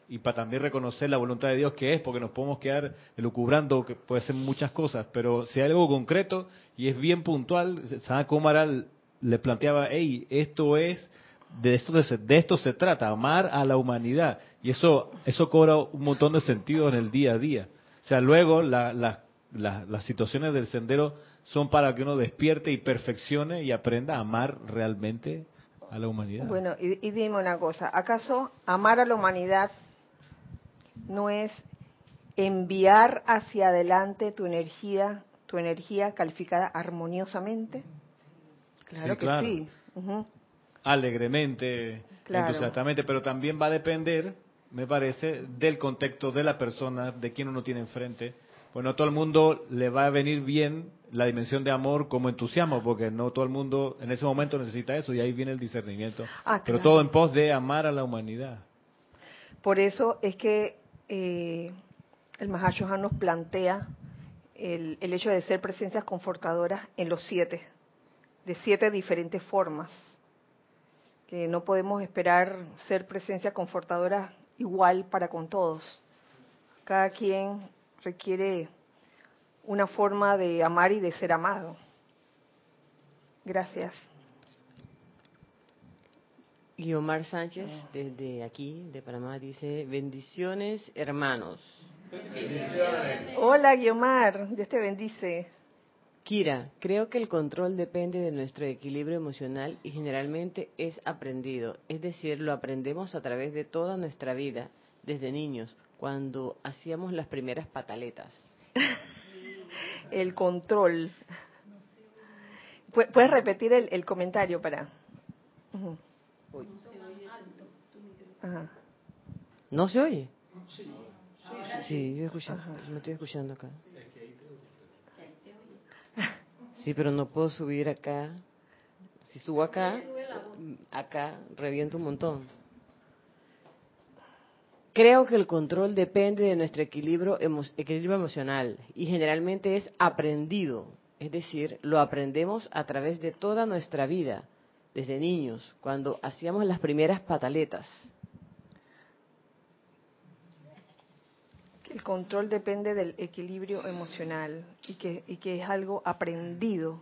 y para también reconocer la voluntad de Dios que es, porque nos podemos quedar elucubrando que puede ser muchas cosas, pero si hay algo concreto y es bien puntual, Sana Kumara le planteaba, hey, esto es, de esto, de esto se trata, amar a la humanidad, y eso, eso cobra un montón de sentido en el día a día. O sea, luego la, la, las situaciones del sendero son para que uno despierte y perfeccione y aprenda a amar realmente a la humanidad. Bueno, y, y dime una cosa, ¿acaso amar a la humanidad no es enviar hacia adelante tu energía, tu energía calificada armoniosamente? Claro Sí, que claro. sí. Alegremente, Claro. entusiastamente, pero también va a depender, me parece, del contexto de la persona, de quien uno tiene enfrente. Pues no todo el mundo le va a venir bien la dimensión de amor como entusiasmo, porque no todo el mundo en ese momento necesita eso y ahí viene el discernimiento. Ah, Pero todo en pos de amar a la humanidad. Por eso es que eh, el Mahashohan nos plantea el, el hecho de ser presencias confortadoras en los siete, de siete diferentes formas. Que no podemos esperar ser presencia confortadora igual para con todos. Cada quien requiere una forma de amar y de ser amado. Gracias. Guiomar Sánchez, desde aquí, de Panamá, dice, bendiciones hermanos. Hola, Guiomar, Dios te bendice. Kira, creo que el control depende de nuestro equilibrio emocional y generalmente es aprendido, es decir, lo aprendemos a través de toda nuestra vida, desde niños, cuando hacíamos las primeras pataletas. (laughs) El control. Pu- ¿Puedes repetir el, el comentario para...? Ujú. Ajá. ¿No se oye? Sí, yo escucho, me estoy escuchando acá. Sí, pero no puedo subir acá. Si subo acá, acá reviento un montón. Creo que el control depende de nuestro equilibrio, equilibrio emocional y generalmente es aprendido, es decir, lo aprendemos a través de toda nuestra vida, desde niños, cuando hacíamos las primeras pataletas. El control depende del equilibrio emocional y que, y que es algo aprendido.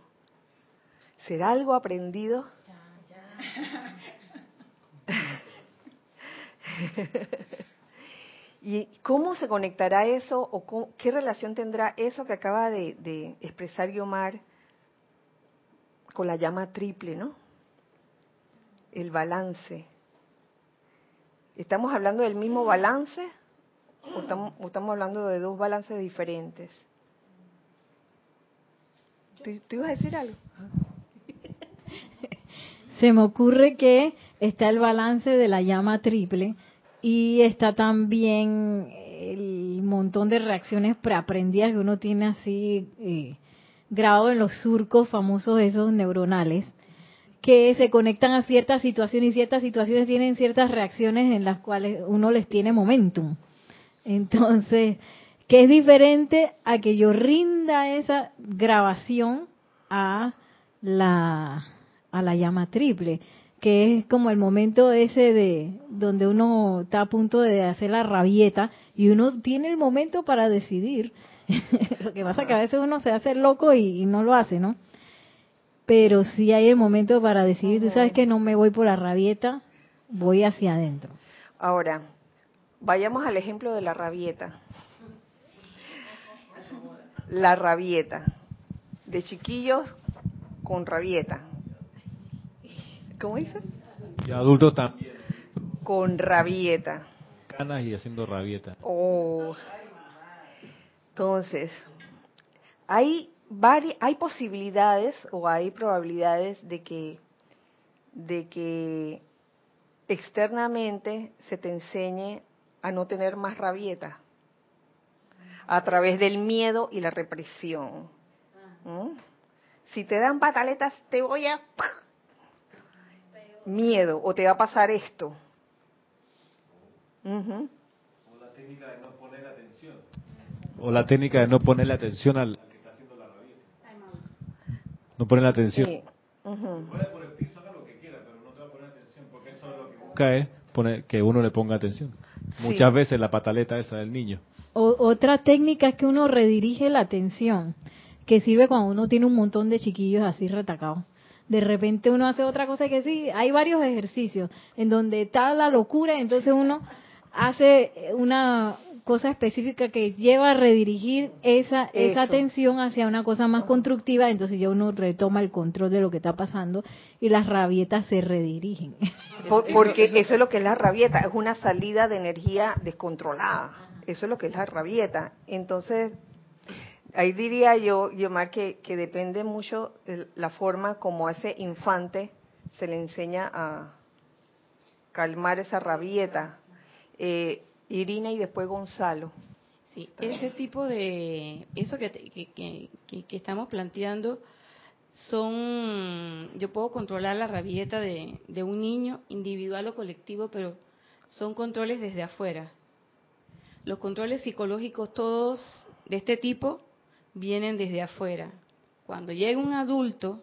¿Será algo aprendido? (laughs) ¿Y cómo se conectará eso o qué relación tendrá eso que acaba de, expresar Guiomar con la llama triple, ¿no? El balance. ¿Estamos hablando del mismo balance o estamos, hablando de dos balances diferentes? ¿Tú, ¿Tú, ibas a decir algo? (laughs) Se me ocurre que está el balance de la llama triple y está también el montón de reacciones preaprendidas que uno tiene así eh, grabado en los surcos famosos esos neuronales que se conectan a ciertas situaciones y ciertas situaciones tienen ciertas reacciones en las cuales uno les tiene momentum. Entonces, que es diferente a que yo rinda esa grabación a la, a la llama triple que es como el momento ese de donde uno está a punto de hacer la rabieta y uno tiene el momento para decidir. (laughs) lo que pasa es que a veces uno se hace loco y, no lo hace, ¿no? Pero sí hay el momento para decidir, tú sabes que no me voy por la rabieta, voy hacia adentro. Ahora, vayamos al ejemplo de la rabieta. La rabieta. De chiquillos con rabieta. ¿Cómo dices? Y adultos también. Con rabieta. Canas y haciendo rabieta. Oh. Entonces, hay hay posibilidades o hay probabilidades de que de que externamente se te enseñe a no tener más rabieta a través del miedo y la represión. ¿Mm? Si te dan pataletas, te voy a miedo o te va a pasar esto. O la técnica de no poner atención. O la técnica de no ponerle atención al que está haciendo la No poner atención. Sí. Puede por el piso, haga lo que quiera, pero no te va a poner atención, porque eso es lo que busca es poner, que uno le ponga atención. Muchas veces la pataleta esa del niño. O, otra técnica es que uno redirige la atención, que sirve cuando uno tiene un montón de chiquillos así retacados de repente uno hace otra cosa que sí, hay varios ejercicios en donde está la locura, entonces uno hace una cosa específica que lleva a redirigir esa, esa atención hacia una cosa más constructiva, entonces ya uno retoma el control de lo que está pasando y las rabietas se redirigen. (laughs) porque eso es lo que es la rabieta, es una salida de energía descontrolada, eso es lo que es la rabieta. Entonces, Ahí diría yo, Yomar, que, que depende mucho de la forma como a ese infante se le enseña a calmar esa rabieta. Eh, Irina y después Gonzalo. Sí, ese tipo de, eso que, que, que, estamos planteando son, yo puedo controlar la rabieta de, de un niño, individual o colectivo, pero son controles desde afuera. Los controles psicológicos todos de este tipo vienen desde afuera. Cuando llega un adulto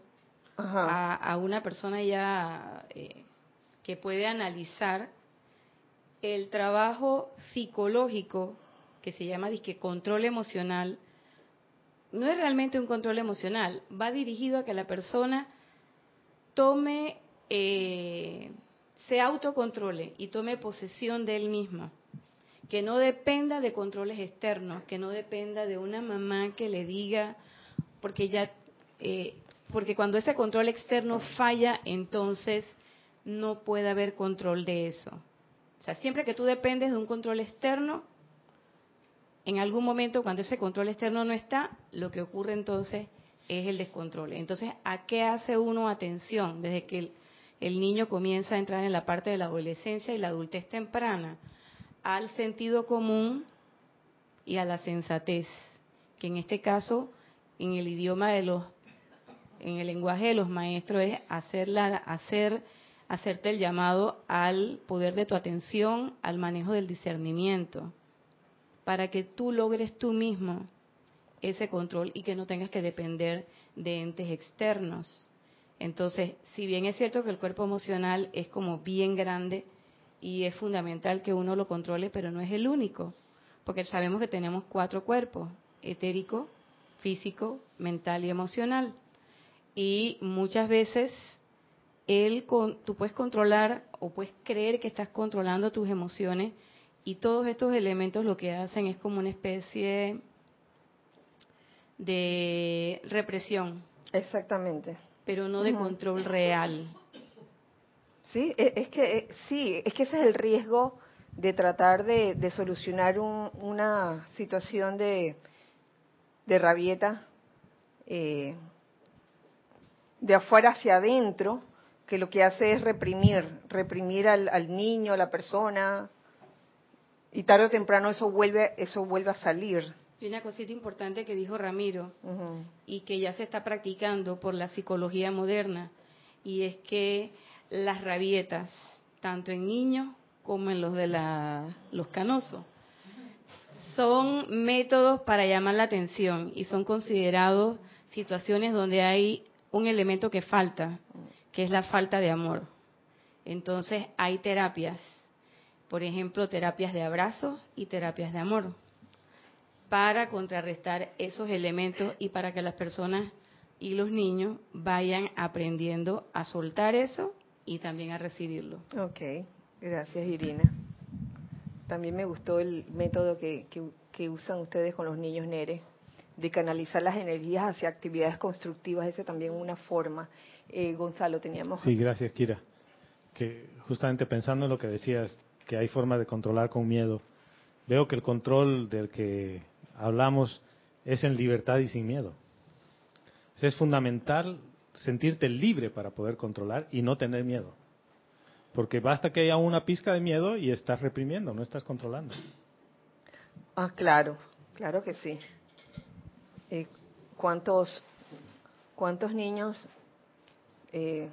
a, una persona ya eh, que puede analizar el trabajo psicológico que se llama control emocional, no es realmente un control emocional, va dirigido a que la persona tome, eh, se autocontrole y tome posesión de él mismo que no dependa de controles externos, que no dependa de una mamá que le diga, porque ya, eh, porque cuando ese control externo falla, entonces no puede haber control de eso. O sea, siempre que tú dependes de un control externo, en algún momento cuando ese control externo no está, lo que ocurre entonces es el descontrol. Entonces, ¿a qué hace uno atención desde que el, el niño comienza a entrar en la parte de la adolescencia y la adultez temprana? al sentido común y a la sensatez, que en este caso, en el idioma de los en el lenguaje de los maestros es hacerla, hacer, hacerte el llamado al poder de tu atención, al manejo del discernimiento, para que tú logres tú mismo ese control y que no tengas que depender de entes externos. Entonces, si bien es cierto que el cuerpo emocional es como bien grande y es fundamental que uno lo controle, pero no es el único, porque sabemos que tenemos cuatro cuerpos, etérico, físico, mental y emocional. Y muchas veces él, tú puedes controlar o puedes creer que estás controlando tus emociones y todos estos elementos lo que hacen es como una especie de represión. Exactamente. Pero no de control real. Sí, e, es que eh, sí, es que ese es el riesgo de tratar de, solucionar una situación de, de rabieta eh, de afuera hacia adentro, que lo que hace es reprimir, reprimir al, al, niño, a la persona, y tarde o temprano eso vuelve, eso vuelve a salir. Y una cosita importante que dijo Ramiro y que ya se está practicando por la psicología moderna y es que las rabietas, tanto en niños como en los de la, los canosos, son métodos para llamar la atención y son considerados situaciones donde hay un elemento que falta, es la falta de amor. Entonces hay terapias, por ejemplo, terapias de abrazo y terapias de amor para contrarrestar esos elementos y para que las personas y los niños vayan aprendiendo a soltar eso y también a recibirlo. Ok, gracias Irina. También me gustó el método que, que, usan ustedes con los niños Nere, de canalizar las energías hacia actividades constructivas, esa también una forma. Eh, Gonzalo, teníamos... Sí, gracias Kira. Que justamente pensando en lo que decías, que hay formas de controlar con miedo, veo que el control del que hablamos es en libertad y sin miedo. Es fundamental sentirte libre para poder controlar y no tener miedo. Porque basta que haya una pizca de miedo y estás reprimiendo, no estás controlando. Ah, claro, claro que sí. Eh, ¿Cuántos cuántos niños eh,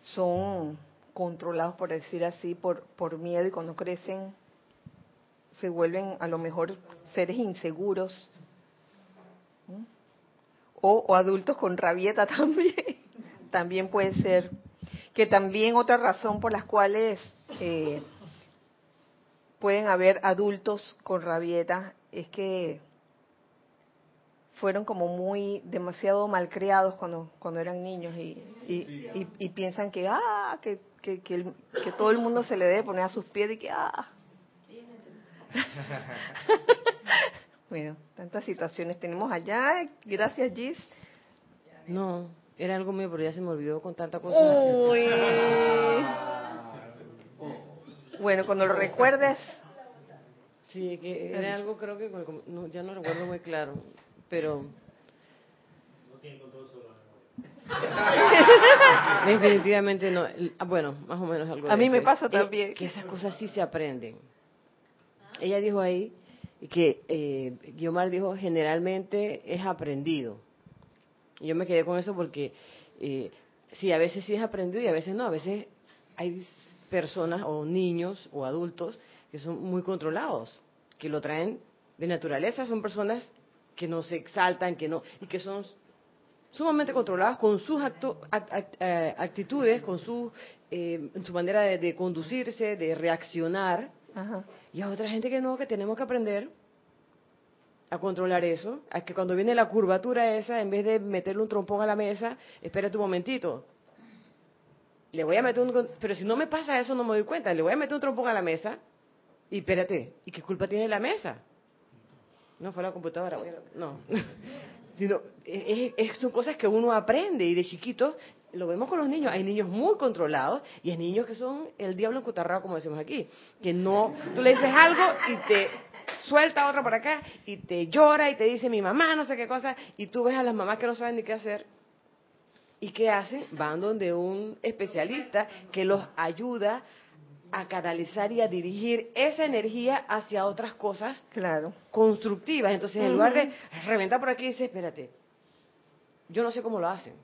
son controlados, por decir así, por, por miedo y cuando crecen se vuelven a lo mejor seres inseguros o, adultos con rabieta (laughs) también también puede ser. Que también otra razón por las cuales eh, pueden haber adultos con rabieta es que fueron como muy demasiado malcriados cuando cuando eran niños y, y, piensan que ah que, que, que, que, todo el mundo se le debe poner a sus pies y que ah (laughs) bueno, tantas situaciones tenemos allá. Gracias, Gis. No, era algo mío, pero ya se me olvidó con tanta cosa. bueno, cuando lo recuerdes. Sí, que era algo creo que ya no recuerdo muy claro, pero... (laughs) Definitivamente no. Ah, bueno, más o menos algo. A mí me pasa también. Que esas cosas sí se aprenden. Ella dijo ahí que eh, Guiomar dijo generalmente es aprendido. Y yo me quedé con eso porque eh, sí, a veces sí es aprendido y a veces no. A veces hay personas o niños o adultos que son muy controlados, que lo traen de naturaleza, son personas que no se exaltan, que no y que son sumamente controladas con sus eh, actitudes, con su, eh, su manera de, de, conducirse, de reaccionar. Ajá. Y a otra gente que no, que tenemos que aprender a controlar eso, a que cuando viene la curvatura esa, en vez de meterle un trompón a la mesa, espérate un momentito. Le voy a meter un... Pero si no me pasa eso, no me doy cuenta. Le voy a meter un trompón a la mesa y espérate, ¿y qué culpa tiene la mesa? No fue la computadora, no. (laughs) Sino, son cosas que uno aprende y de chiquitos lo vemos con los niños. Hay niños muy controlados y hay niños que son el diablo encutarrado, como decimos aquí. Que no, tú le dices algo y te suelta otro por acá y te llora y te dice mi mamá, no sé qué cosa. Y tú ves a las mamás que no saben ni qué hacer. ¿Y qué hacen? Van donde un especialista que los ayuda a canalizar y a dirigir esa energía hacia otras cosas claro. constructivas. Entonces, en lugar de reventar por aquí, dice, espérate, yo no sé cómo lo hacen,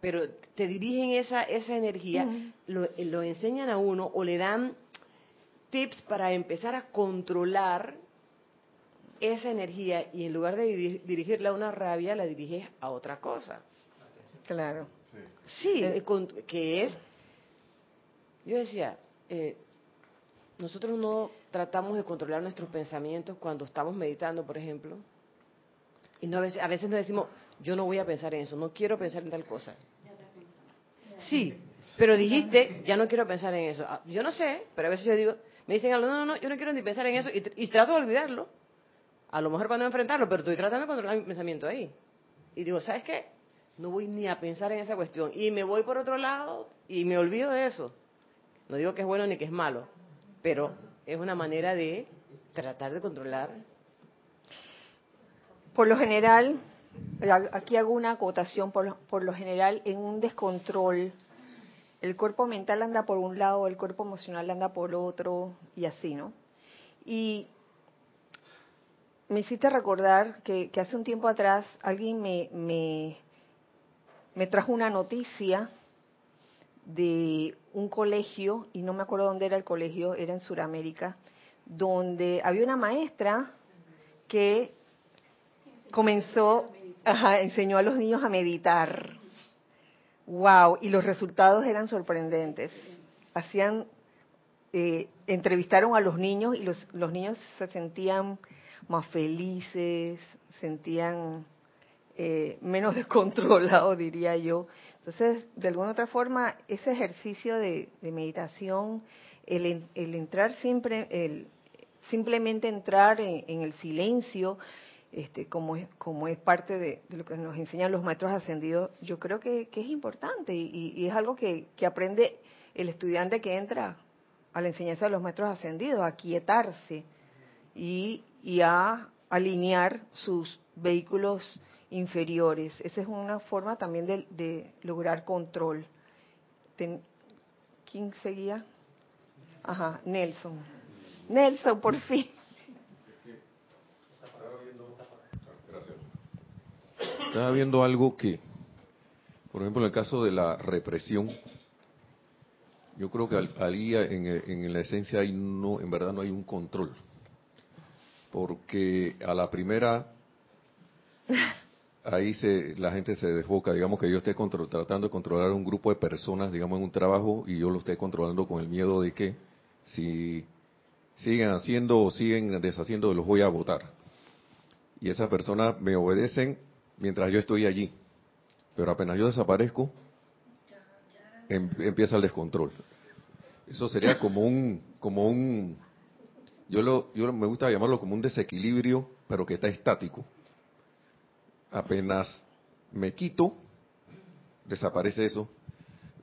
pero te dirigen esa, esa energía, lo, lo enseñan a uno o le dan tips para empezar a controlar esa energía y en lugar de diri- dirigirla a una rabia, la diriges a otra cosa. Claro. Sí, eh, con- que es, yo decía, eh, nosotros no tratamos de controlar nuestros pensamientos cuando estamos meditando, por ejemplo, y no a veces, a veces nos decimos, yo no voy a pensar en eso, no quiero pensar en tal cosa. Sí, pero dijiste, ya no quiero pensar en eso. Ah, Yo no sé, pero a veces yo digo, me dicen algo, no, no, no, yo no quiero ni pensar en eso, y, tr- y trato de olvidarlo, a lo mejor para no enfrentarlo, pero estoy tratando de controlar mi pensamiento ahí. Y digo, ¿sabes qué? No voy ni a pensar en esa cuestión. Y me voy por otro lado y me olvido de eso. No digo que es bueno ni que es malo, pero es una manera de tratar de controlar. Por lo general, aquí hago una acotación, por lo, por lo general en un descontrol, el cuerpo mental anda por un lado, el cuerpo emocional anda por otro y así, ¿no? Y me hiciste recordar que, que hace un tiempo atrás alguien me, me, me trajo una noticia de un colegio, y no me acuerdo dónde era el colegio, era en Sudamérica, donde había una maestra que comenzó, enseñó a los niños a meditar. Wow, y los resultados eran sorprendentes. Hacían, eh, entrevistaron a los niños y los, los niños se sentían más felices, sentían eh, menos (laughs) descontrolados, diría yo. Entonces, de alguna otra forma, ese ejercicio de, meditación, el, el entrar siempre, el simplemente entrar en, el silencio, este, como es como es parte de, lo que nos enseñan los maestros ascendidos, yo creo que, que es importante y, y es algo que, que aprende el estudiante que entra a la enseñanza de los maestros ascendidos, a quietarse y, y a alinear sus vehículos inferiores. Esa es una forma también de, de lograr control. Ten- ¿Quién seguía? Ajá, Nelson. Nelson, por fin. Estaba viendo algo que, por ejemplo, en el caso de la represión, yo creo que al- ahí en, en la esencia ahí no, en verdad no hay un control, porque a la primera (laughs) ahí se, la gente se desboca, digamos que yo esté tratando de controlar un grupo de personas, digamos en un trabajo y yo lo esté controlando con el miedo de que si siguen haciendo o siguen deshaciendo los voy a votar y esas personas me obedecen mientras yo estoy allí. Pero apenas yo desaparezco, em- empieza el descontrol. Eso sería como un, como un, yo lo, yo me gusta llamarlo como un desequilibrio, pero que está estático. Apenas me quito, desaparece eso.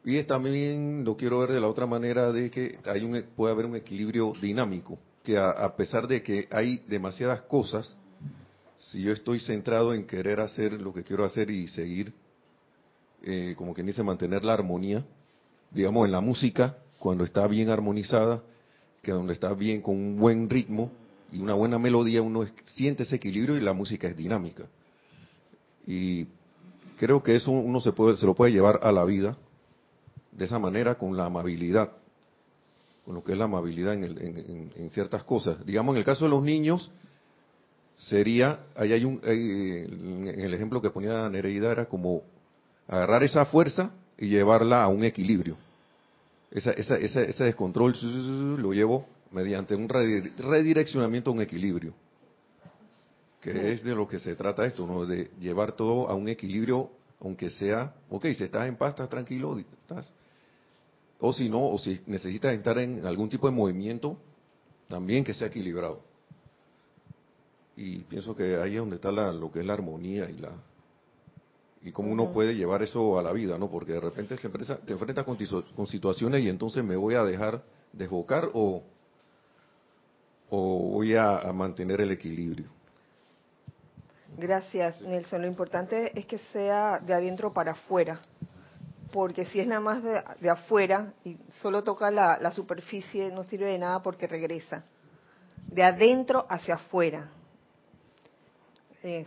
Y también lo quiero ver de la otra manera de que hay un, puede haber un equilibrio dinámico, que a- pesar de que hay demasiadas cosas, si yo estoy centrado en querer hacer lo que quiero hacer y seguir, eh, como quien dice, mantener la armonía, digamos en la música, cuando está bien armonizada, que donde está bien con un buen ritmo y una buena melodía, uno siente ese equilibrio y la música es dinámica. Y creo que eso uno se, puede, se lo puede llevar a la vida de esa manera, con la amabilidad, con lo que es la amabilidad en, el- en- en- ciertas cosas. Digamos, en el caso de los niños, sería, ahí hay un, en el ejemplo que ponía Nereida era como agarrar esa fuerza y llevarla a un equilibrio. Esa, esa, esa- ese descontrol lo llevo mediante un redi- redireccionamiento a un equilibrio. Que es de lo que se trata esto, ¿no? De llevar todo a un equilibrio, aunque sea, ok, si estás en paz, estás tranquilo, estás. O si no, o si necesitas estar en algún tipo de movimiento, también que sea equilibrado. Y pienso que ahí es donde está la, lo que es la armonía y la y cómo uno puede llevar eso a la vida, ¿no? Porque de repente se empresa, te enfrentas con, situaciones y entonces me voy a dejar desbocar o, o voy a, a mantener el equilibrio. Gracias, Nelson. Lo importante es que sea de adentro para afuera, porque si es nada más de, de afuera y solo toca la, superficie, no sirve de nada porque regresa. De adentro hacia afuera. Eh.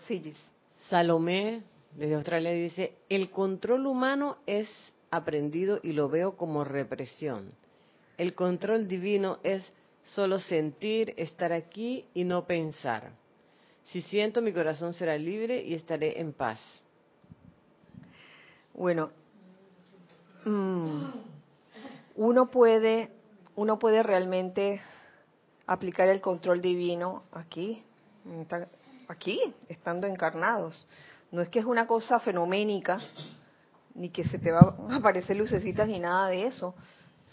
Salomé Desde Australia dice, el control humano es aprendido y lo veo como represión. El control divino es solo sentir, estar aquí y no pensar. Si siento, mi corazón será libre y estaré en paz. Bueno, mm, uno puede, uno puede realmente aplicar el control divino aquí, aquí, estando encarnados. No es que es una cosa fenoménica, ni que se te va a aparecer lucecitas ni nada de eso,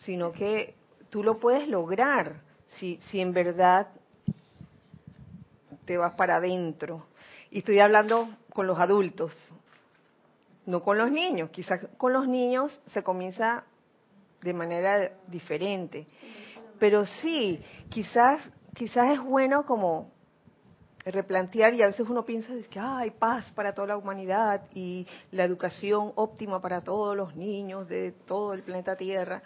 sino que tú lo puedes lograr si, si en verdad te vas para adentro. Y estoy hablando con los adultos, no con los niños. Quizás con los niños se comienza de manera diferente. Pero sí, quizás, quizás es bueno como replantear y a veces uno piensa que hay paz para toda la humanidad y la educación óptima para todos los niños de todo el planeta Tierra.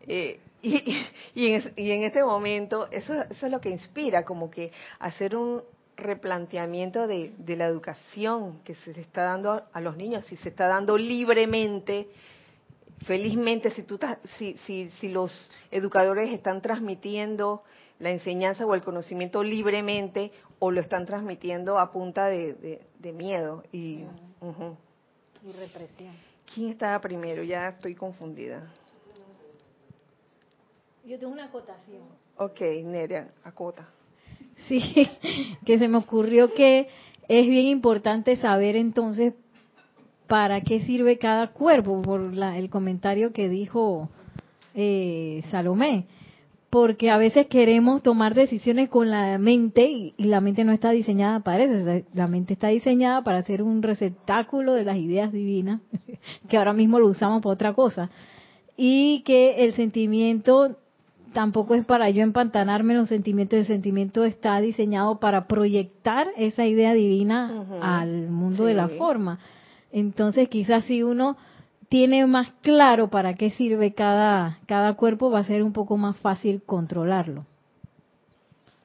Eh, y, y, en, este momento eso, eso es lo que inspira, como que hacer un replanteamiento de, de la educación que se está dando a los niños, si se está dando libremente felizmente si, tú, si, si, si los educadores están transmitiendo la enseñanza o el conocimiento libremente o lo están transmitiendo a punta de, de, miedo y, y represión. ¿Quién estaba primero? Ya estoy confundida. Yo tengo una acotación. Ok, Nerea, acota. (laughs) Sí, que se me ocurrió que es bien importante saber entonces para qué sirve cada cuerpo, por el comentario que dijo eh, Salomé. Porque a veces queremos tomar decisiones con la mente y, la mente no está diseñada para eso. La mente está diseñada para ser un receptáculo de las ideas divinas, (laughs) que ahora mismo lo usamos para otra cosa. Y que el sentimiento tampoco es para yo empantanarme en los sentimientos, el sentimiento está diseñado para proyectar esa idea divina al mundo de la forma. Entonces, quizás si uno tiene más claro para qué sirve cada, cada cuerpo, va a ser un poco más fácil controlarlo.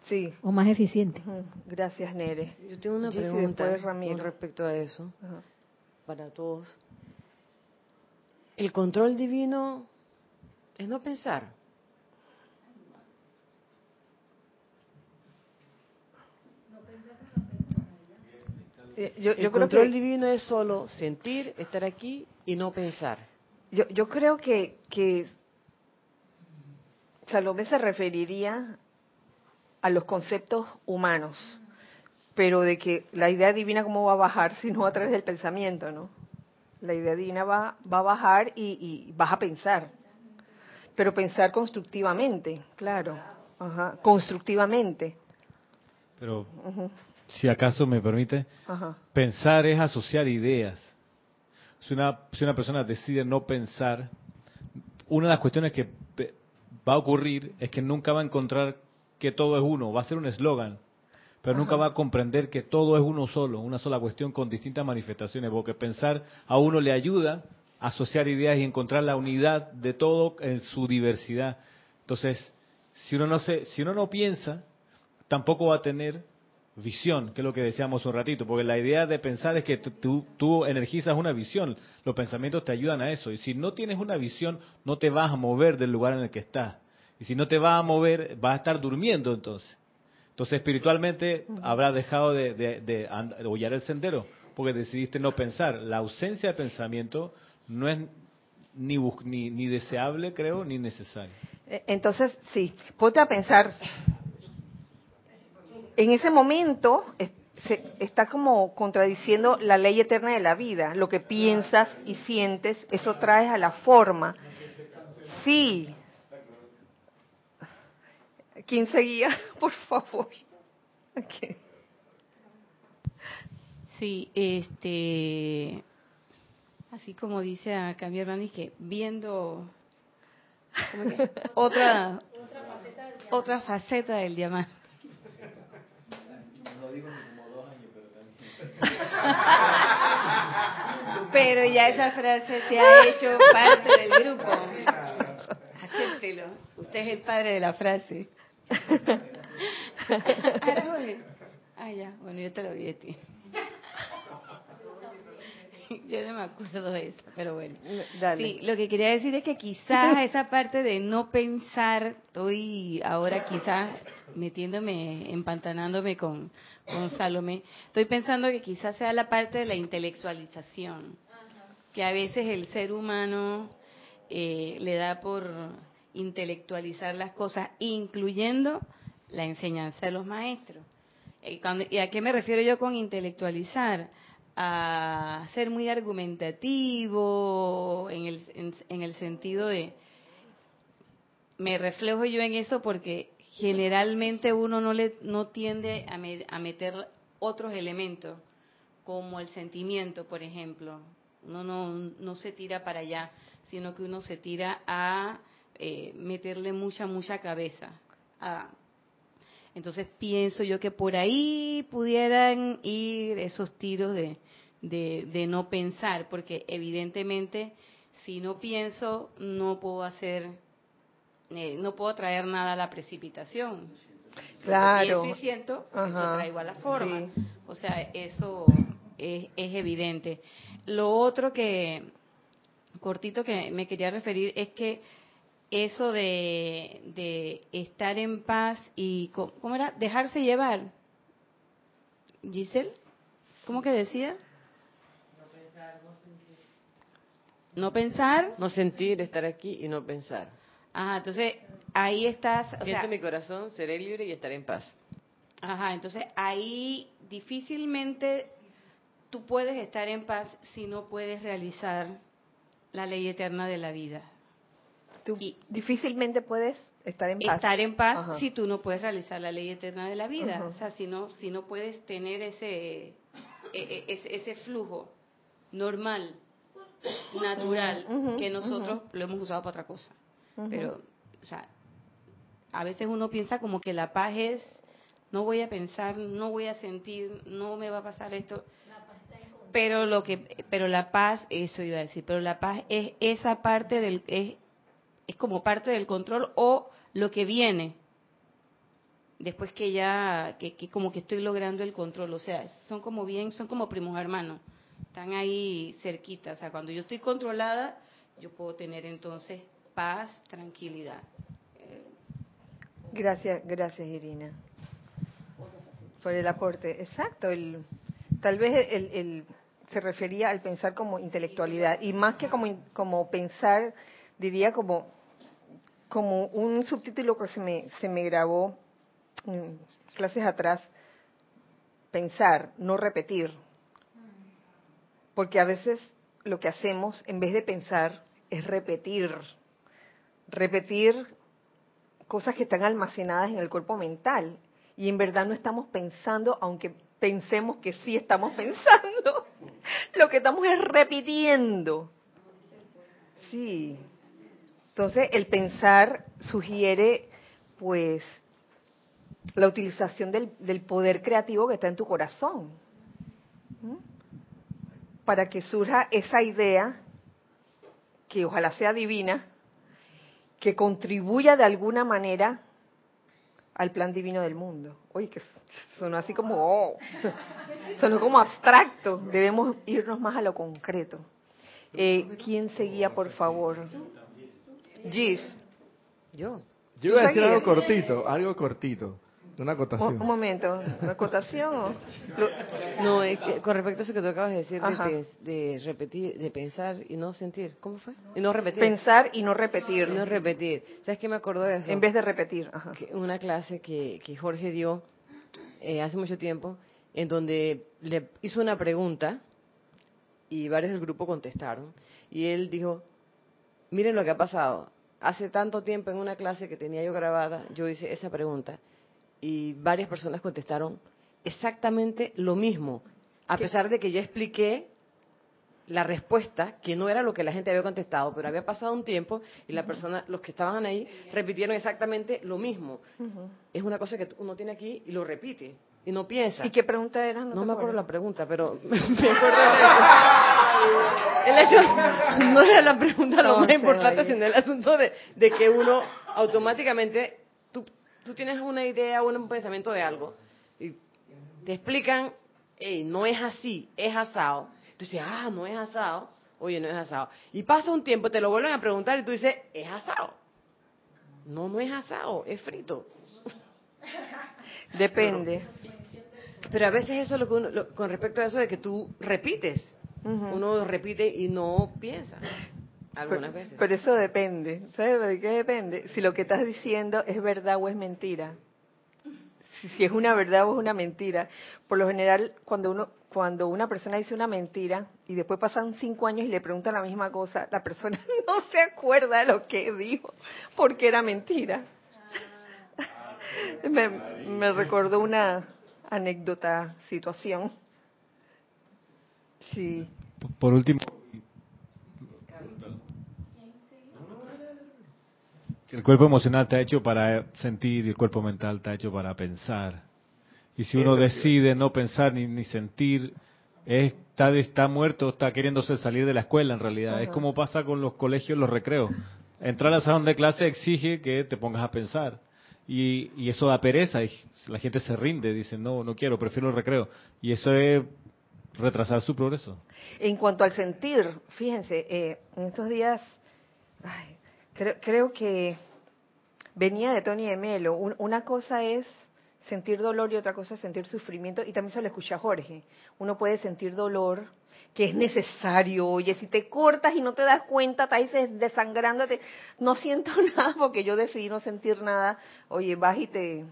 Sí. O más eficiente. Gracias, Nere. Yo tengo una pregunta con respecto a eso, para todos. El control divino es no pensar. Eh, yo, el control divino es solo sentir, estar aquí y no pensar. Yo, yo creo que, que Salomé se referiría a los conceptos humanos, pero de que la idea divina cómo va a bajar si no a través del pensamiento, ¿no? La idea divina va, va a bajar y, y vas a pensar, pero pensar constructivamente, claro, Ajá, constructivamente. Pero si acaso me permite, pensar es asociar ideas. Si una, si una persona decide no pensar, una de las cuestiones que va a ocurrir es que nunca va a encontrar que todo es uno, va a ser un eslogan, pero nunca va a comprender que todo es uno solo, una sola cuestión con distintas manifestaciones, porque pensar a uno le ayuda a asociar ideas y encontrar la unidad de todo en su diversidad. Entonces, si uno no se, si uno no piensa, tampoco va a tener visión, que es lo que decíamos un ratito, porque la idea de pensar es que tú, tú, energizas una visión, los pensamientos te ayudan a eso, y si no tienes una visión, no te vas a mover del lugar en el que estás, y si no te vas a mover, vas a estar durmiendo entonces. Entonces espiritualmente habrás dejado de, de, de, el sendero, porque decidiste no pensar. La ausencia de pensamiento no es ni, ni, ni deseable, creo, ni necesario. E, entonces, sí, ponte a pensar, en ese momento se, está como contradiciendo la ley eterna de la vida. Lo que piensas y sientes, eso traes a la forma. Sí. ¿Quién seguía? (laughs) Por favor. Sí, este, así como dice acá mi hermano, que viendo (laughs) otra, otra faceta del diamante. Pero ya esa frase se ha hecho parte del grupo. Acéptelo. Usted es el padre de la frase. Ah, ya. Bueno, yo te lo vi a ti. yo no me acuerdo de eso, pero bueno. Dale. Sí, lo que quería decir es que quizás esa parte de no pensar, estoy ahora quizás metiéndome, empantanándome con, con estoy pensando que quizás sea la parte de la intelectualización, que a veces el ser humano eh, le da por intelectualizar las cosas, incluyendo la enseñanza de los maestros. Eh, ¿Y a qué me refiero yo con intelectualizar? A ser muy argumentativo en el, en el sentido de, me reflejo yo en eso porque generalmente uno no le no tiende a, me- a meter otros elementos como el sentimiento por ejemplo. Uno no, no se tira para allá sino que uno se tira a eh, meterle mucha mucha cabeza a- entonces pienso yo que por ahí pudieran ir esos tiros de, de, de no pensar porque evidentemente si no pienso no puedo hacer eh, no puedo traer nada a la precipitación. Lo que Claro. pienso y siento, eso traigo a la forma. Sí. O sea, eso es, es evidente. Lo otro que, cortito que me quería referir es que eso de, de estar en paz y, co- ¿cómo era? Dejarse llevar. Giselle, ¿cómo que decía? No pensar. No sentir, estar aquí y no pensar. Ajá, entonces ahí estás, o Siento sea, mi corazón, seré libre y estaré en paz. Ajá, entonces ahí difícilmente tú puedes estar en paz si no puedes realizar la ley eterna de la vida. Tú Y- difícilmente puedes estar en paz. Estar en paz Ajá. si tú no puedes realizar la ley eterna de la vida. Ajá. O sea, si no, si no puedes tener ese, e- e- ese, ese flujo normal, natural, que nosotros lo hemos usado para otra cosa. Pero, o sea, a veces uno piensa como que la paz es, no voy a pensar, no voy a sentir, no me va a pasar esto. Pero lo que, pero la paz, eso iba a decir, pero la paz es esa parte del, es, es como parte del control o lo que viene después que ya, que, que como que estoy logrando el control, o sea, son como bien, son como primos hermanos, están ahí cerquita, o sea, cuando yo estoy controlada, yo puedo tener entonces paz, tranquilidad. Gracias, gracias Irina por el aporte. Exacto, el, tal vez el, el- se refería al pensar como intelectualidad y más que como, como pensar, diría como, como un subtítulo que se me, se me grabó clases atrás, pensar, no repetir. Porque a veces lo que hacemos en vez de pensar es repetir, repetir cosas que están almacenadas en el cuerpo mental y en verdad no estamos pensando, aunque pensemos que sí estamos (laughs) pensando, lo que estamos es repitiendo. Sí. Entonces, el pensar sugiere, pues, la utilización del, del poder creativo que está en tu corazón. Para que surja esa idea, que ojalá sea divina, que contribuya de alguna manera al plan divino del mundo. Oye, que sonó así como, oh, sonó como abstracto. Debemos irnos más a lo concreto. Eh, ¿Quién seguía, por favor? Gis. Yo. Yo iba a ¿Tú decir algo cortito, algo cortito, una Un, acotación. un momento, ¿una acotación? o? Lo- No, es que con respecto a eso que tú acabas de decir, de, repetir, de pensar y no sentir. ¿Cómo fue? Y no repetir. pensar y no repetir. Y no repetir. ¿Sabes qué me acordó de eso? En vez de repetir. Ajá. que una clase que, que Jorge dio eh, hace mucho tiempo, en donde le hizo una pregunta y varios del grupo contestaron. Y él dijo, miren lo que ha pasado. Hace tanto tiempo en una clase que tenía yo grabada, yo hice esa pregunta y varias personas contestaron exactamente lo mismo, a pesar de que yo expliqué la respuesta, que no era lo que la gente había contestado, pero había pasado un tiempo y la persona, los que estaban ahí, repitieron exactamente lo mismo. Es una cosa que uno tiene aquí y lo repite y no piensa. ¿Y qué pregunta era? no me acuerdo la pregunta, pero (laughs) me acuerdo de eso. El hecho no era la pregunta lo más importante, sino el asunto de, de que uno automáticamente, tú, tienes una idea, un pensamiento de algo, y te explican, hey, no es así, es asado. Tú dices, ah, no es asado. Oye, no es asado. Y pasa un tiempo, te lo vuelven a preguntar y tú dices, es asado. No, no es asado, es frito. Depende. Pero a veces eso es lo que uno, lo- con respecto a eso de que tú repites. Uno repite y no piensa. Algunas Pero- veces. Pero eso depende. ¿Sabes de qué depende? Si lo que estás diciendo es verdad o es mentira. Si, si es una verdad o es una mentira. Por lo general, cuando uno cuando una persona dice una mentira y después pasan cinco años y le preguntan la misma cosa, la persona (laughs) no se acuerda de lo que dijo porque era mentira. Me, me recordó una anécdota, situación. Sí. Por último, que el cuerpo emocional está hecho para sentir y el cuerpo mental está hecho para pensar. Y si uno decide no pensar ni, ni sentir, es- está, está muerto, está queriéndose salir de la escuela en realidad. Es como pasa con los colegios, los recreos. Entrar al salón de clase exige que te pongas a pensar. Y, y eso da pereza, y la gente se rinde, dice, no, no quiero, prefiero el recreo. Y eso es retrasar su progreso. En cuanto al sentir, fíjense, eh, en estos días, ay, creo, creo que venía de Tony de Melo. Un- una cosa es sentir dolor y otra cosa es sentir sufrimiento. Y también se lo escuché a Jorge. Uno puede sentir dolor que es necesario. Oye, si te cortas y no te das cuenta, estás desangrándote. No siento (laughs) nada porque yo decidí no sentir nada. Oye, vas y te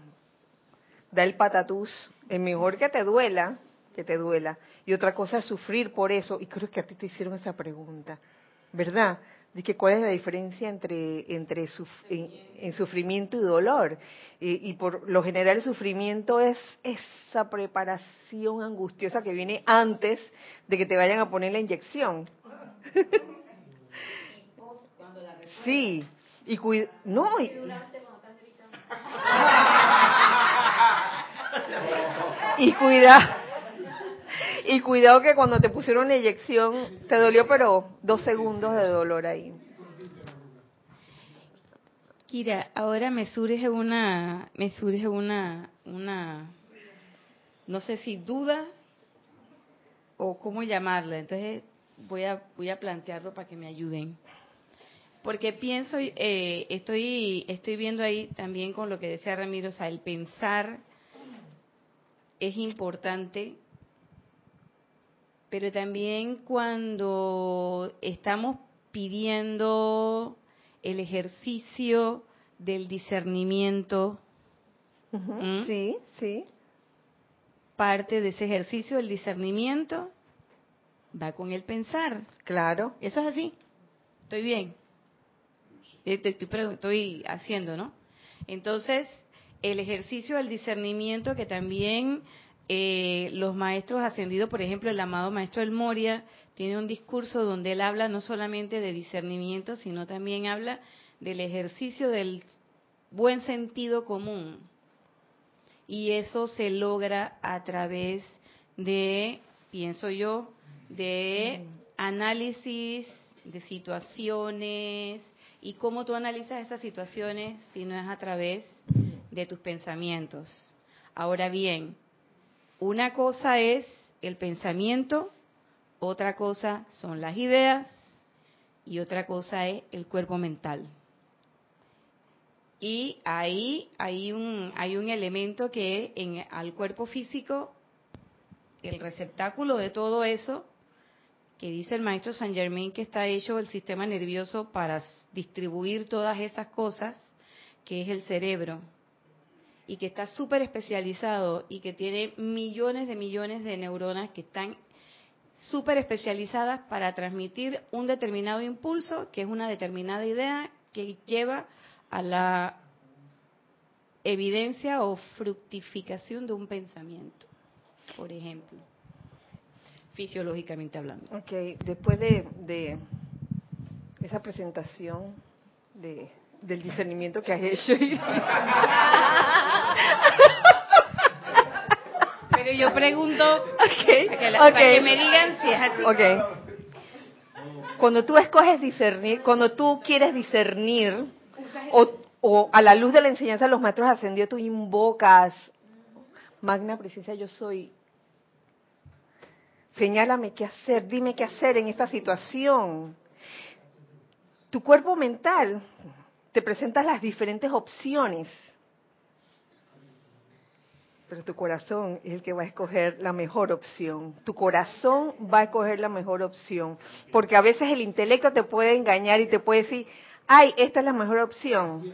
da el patatús. Es mejor que te duela, que te duela. Y otra cosa es sufrir por eso. Y creo que a ti te hicieron esa pregunta, ¿verdad? Que cuál es la diferencia entre, entre suf- en, en sufrimiento y dolor. Y, y por lo general el sufrimiento es esa preparación angustiosa que viene antes de que te vayan a poner la inyección. (laughs) Sí, y cuida, no, y, (laughs) y cuida, y cuidado que cuando te pusieron la inyección te dolió, pero dos segundos de dolor ahí. Kira, ahora me surge una, me surge una, una, no sé si duda o cómo llamarla. Entonces voy a, voy a plantearlo para que me ayuden. Porque pienso, eh, estoy, estoy viendo ahí también con lo que decía Ramiro, o sea, el pensar es importante, pero también cuando estamos pidiendo el ejercicio del discernimiento, ¿Mm? Sí, sí. parte de ese ejercicio del discernimiento va con el pensar. Claro. Eso es así. Estoy bien. Eh, Estoy, pregun- estoy haciendo, ¿no? Entonces, el ejercicio del discernimiento que también eh, los maestros ascendidos, por ejemplo, el amado maestro El Moria, tiene un discurso donde él habla no solamente de discernimiento, sino también habla del ejercicio del buen sentido común. Y eso se logra a través de, pienso yo, de análisis de situaciones y cómo tú analizas esas situaciones si no es a través de tus pensamientos. Ahora bien, una cosa es el pensamiento, otra cosa son las ideas y otra cosa es el cuerpo mental. Y ahí hay un, hay un elemento que en, al cuerpo físico, el receptáculo de todo eso, que dice el maestro Saint Germain que está hecho el sistema nervioso para distribuir todas esas cosas, que es el cerebro, y que está súper especializado y que tiene millones de millones de neuronas que están súper especializadas para transmitir un determinado impulso, que es una determinada idea que lleva a la evidencia o fructificación de un pensamiento, por ejemplo, fisiológicamente hablando. Ok, después de, de esa presentación de, del discernimiento que has hecho. Pero yo pregunto Ok, para que, la- para ok. que me digan si es así. Ok. Cuando tú escoges discernir, cuando tú quieres discernir, o, o a la luz de la enseñanza de los maestros ascendidos, tú invocas, Magna Presencia, yo soy, señálame qué hacer, dime qué hacer en esta situación. Tu cuerpo mental te presenta las diferentes opciones, pero tu corazón es el que va a escoger la mejor opción. Tu corazón va a escoger la mejor opción, porque a veces el intelecto te puede engañar y te puede decir, ay, esta es la mejor opción.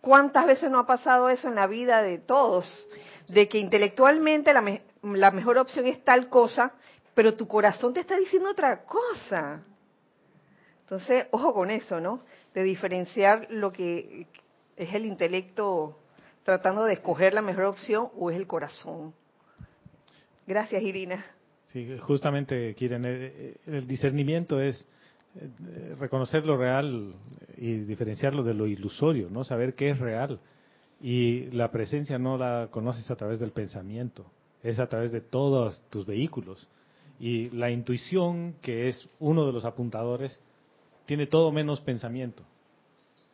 ¿Cuántas veces no ha pasado eso en la vida de todos? De que intelectualmente la, la mejor opción es tal cosa, pero tu corazón te está diciendo otra cosa. Entonces, ojo con eso, ¿no? De diferenciar lo que es el intelecto tratando de escoger la mejor opción o es el corazón. Gracias, Irina. Sí, justamente, Kiren, eh, el discernimiento es eh, reconocer lo real y diferenciarlo de lo ilusorio, ¿no? Saber qué es real. Y la presencia no la conoces a través del pensamiento, es a través de todos tus vehículos. Y la intuición, que es uno de los apuntadores, tiene todo menos pensamiento.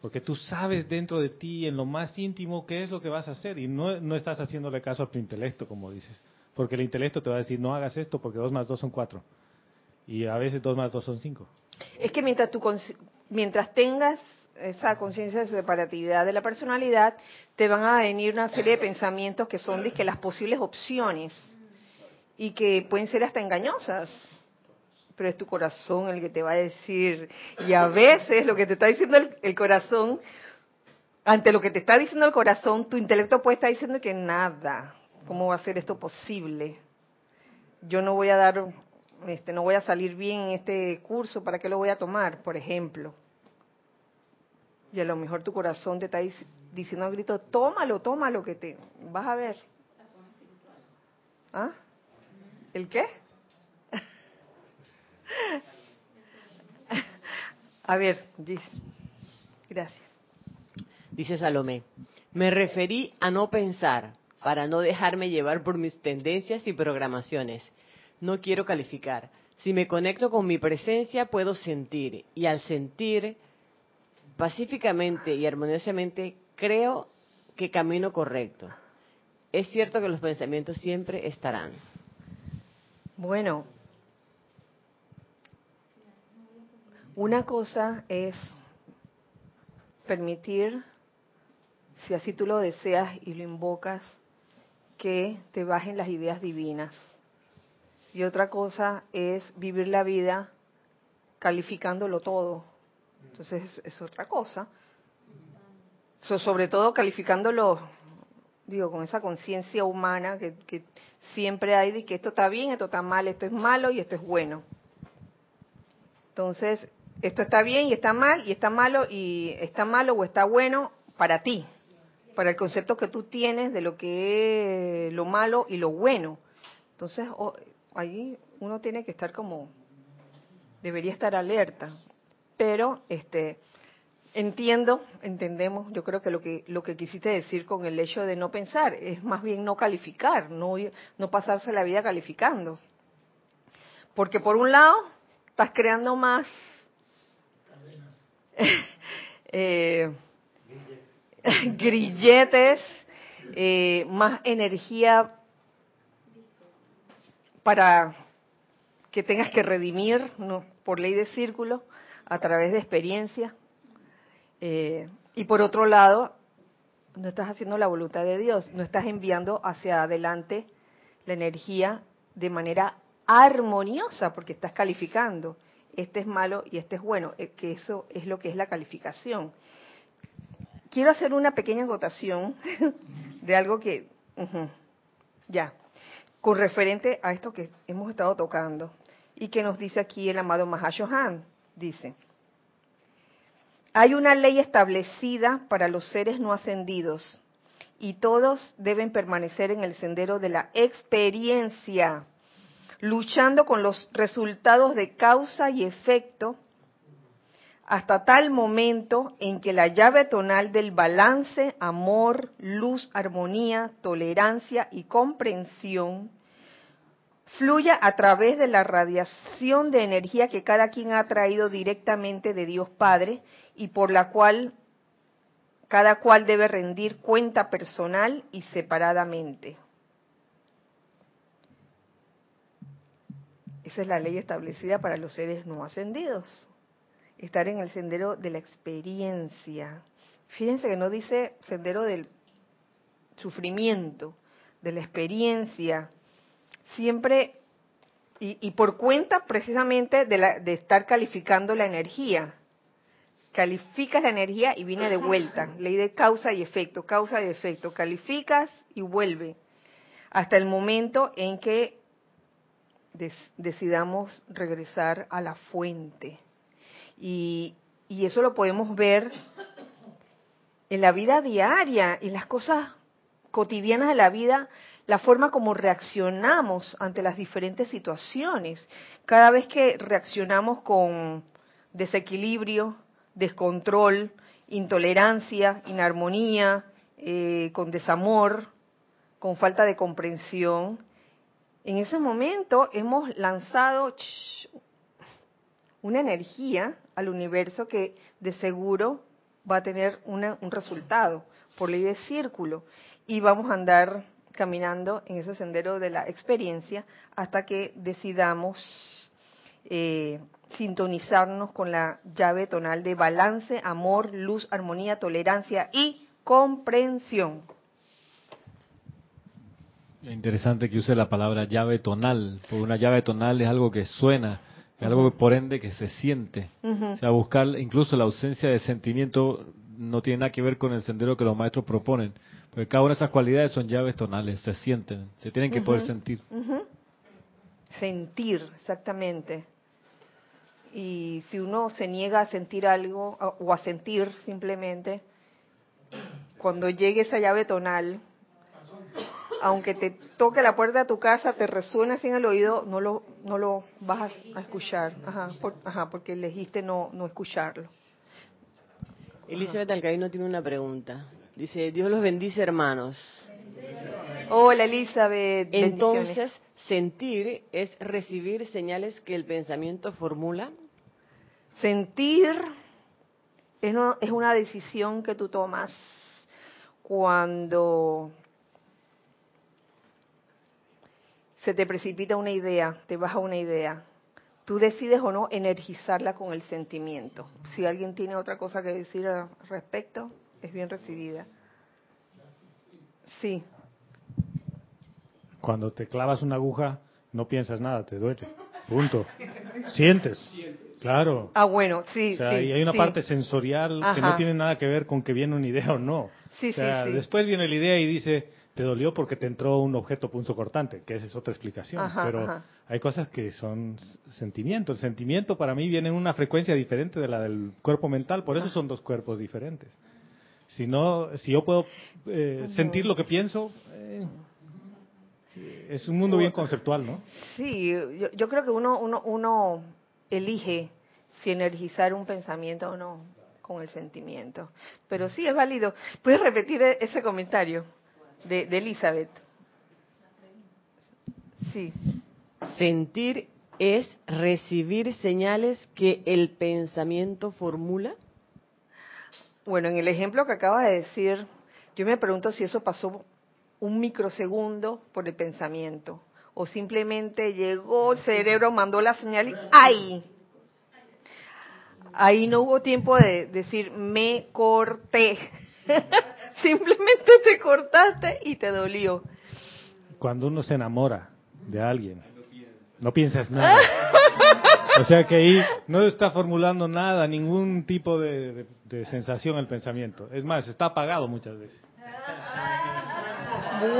Porque tú sabes dentro de ti, en lo más íntimo, qué es lo que vas a hacer. Y no, no estás haciéndole caso a tu intelecto, como dices. Porque el intelecto te va a decir, no hagas esto porque dos más dos son cuatro. Y a veces dos más dos son cinco. Es que mientras, tú, mientras tengas esa conciencia de separatividad de la personalidad, te van a venir una serie de pensamientos que son de las posibles opciones y que pueden ser hasta engañosas. Pero es tu corazón el que te va a decir, y a veces lo que te está diciendo el, corazón, ante lo que te está diciendo el corazón, tu intelecto puede estar diciendo que nada, ¿cómo va a ser esto posible? Yo no voy a dar, este, no voy a salir bien en este curso, ¿para qué lo voy a tomar? Por ejemplo. Y a lo mejor tu corazón te está diciendo al grito, tómalo, tómalo, que te vas a ver. ¿Ah? ¿El qué? A ver, gracias. Dice Salomé, me referí a no pensar para no dejarme llevar por mis tendencias y programaciones. No quiero calificar. Si me conecto con mi presencia, puedo sentir. Y al sentir pacíficamente y armoniosamente, creo que camino correcto. Es cierto que los pensamientos siempre estarán. Bueno, una cosa es permitir, si así tú lo deseas y lo invocas, que te bajen las ideas divinas. Y otra cosa es vivir la vida calificándolo todo. Entonces es, otra cosa. sobre todo calificándolo, digo, con esa conciencia humana que, que siempre hay de que esto está bien, esto está mal, esto es malo y esto es bueno. Entonces, esto está bien y está mal y está malo y está malo o está bueno para ti, para el concepto que tú tienes de lo que es lo malo y lo bueno. Entonces, ahí uno tiene que estar como debería estar alerta, pero este entiendo, entendemos, yo creo que lo que lo que quisiste decir con el hecho de no pensar es más bien no calificar, no no pasarse la vida calificando. Porque por un lado estás creando más (laughs) eh, grilletes, eh, más energía para que tengas que redimir ¿no? por ley de círculo a través de experiencia eh, y por otro lado, no estás haciendo la voluntad de Dios, no estás enviando hacia adelante la energía de manera armoniosa, porque estás calificando, este es malo y este es bueno, eh, que eso es lo que es la calificación. Quiero hacer una pequeña anotación (laughs) de algo que, ya, con referente a esto que hemos estado tocando y que nos dice aquí el amado Mahashohan, dice, hay una ley establecida para los seres no ascendidos y todos deben permanecer en el sendero de la experiencia, luchando con los resultados de causa y efecto hasta tal momento en que la llave tonal del balance, amor, luz, armonía, tolerancia y comprensión fluya a través de la radiación de energía que cada quien ha traído directamente de Dios Padre y por la cual cada cual debe rendir cuenta personal y separadamente. Esa es la ley establecida para los seres no ascendidos. Estar en el sendero de la experiencia. Fíjense que no dice sendero del sufrimiento, de la experiencia. Siempre, y, por cuenta precisamente de, de estar calificando la energía. Calificas la energía y viene de vuelta. (laughs) Ley de causa y efecto, causa y efecto. Calificas y vuelve. Hasta el momento en que decidamos regresar a la fuente. Y, y eso lo podemos ver en la vida diaria, en las cosas cotidianas de la vida, la forma como reaccionamos ante las diferentes situaciones. Cada vez que reaccionamos con desequilibrio, descontrol, intolerancia, inarmonía, eh, con desamor, con falta de comprensión, en ese momento hemos lanzado una energía al universo que de seguro va a tener un resultado por ley de círculo y vamos a andar caminando en ese sendero de la experiencia hasta que decidamos eh, sintonizarnos con la llave tonal de balance, amor, luz, armonía, tolerancia y comprensión. Interesante que use la palabra llave tonal, porque una llave tonal es algo que suena, es algo por ende que se siente. O sea, buscar incluso la ausencia de sentimiento no tiene nada que ver con el sendero que los maestros proponen, porque cada una de esas cualidades son llaves tonales, se sienten, se tienen que poder sentir. Sentir, exactamente. Y si uno se niega a sentir algo o a sentir simplemente, cuando llegue esa llave tonal, aunque te toque la puerta de tu casa, te resuena así en el oído, no lo, no lo vas a, escuchar. Ajá, ajá, porque elegiste no, no escucharlo. Elizabeth Alcaíno tiene una pregunta. Dice, Dios los bendice, hermanos. Hola, Elizabeth. Entonces, sentir es recibir señales que el pensamiento formula. Sentir es, es una decisión que tú tomas cuando se te precipita una idea, te baja una idea, tú decides o no energizarla con el sentimiento. Si alguien tiene otra cosa que decir al respecto, es bien recibida. Sí. Cuando te clavas una aguja, no piensas nada, te duele. Punto. Sientes. Claro. Ah, bueno, sí. O sea, y hay una parte sensorial que no tiene nada que ver con que viene una idea o no. Sí, o sea, sí, Después viene la idea y dice, te dolió porque te entró un objeto punzo cortante, que esa es otra explicación. pero hay cosas que son sentimientos. El sentimiento para mí viene en una frecuencia diferente de la del cuerpo mental, por eso son dos cuerpos diferentes. Si no, si yo puedo eh, sentir lo que pienso, eh, es un mundo bien conceptual, ¿no? Sí, yo, yo creo que uno, uno, uno elige si energizar un pensamiento o no con el sentimiento. Pero sí es válido. ¿Puedes repetir e-, ese comentario? De, Elizabeth. Sí. Sentir es recibir señales que el pensamiento formula. Bueno, en el ejemplo que acabas de decir, yo me pregunto si eso pasó un microsegundo por el pensamiento o simplemente llegó el cerebro, mandó la señal y ¡ay! Ahí no hubo tiempo de decir me corté. (laughs) (laughs) Simplemente te cortaste y te dolió. Cuando uno se enamora de alguien, no piensas nada. O sea que ahí no está formulando nada, ningún tipo de, sensación el pensamiento. Es más, está apagado muchas veces.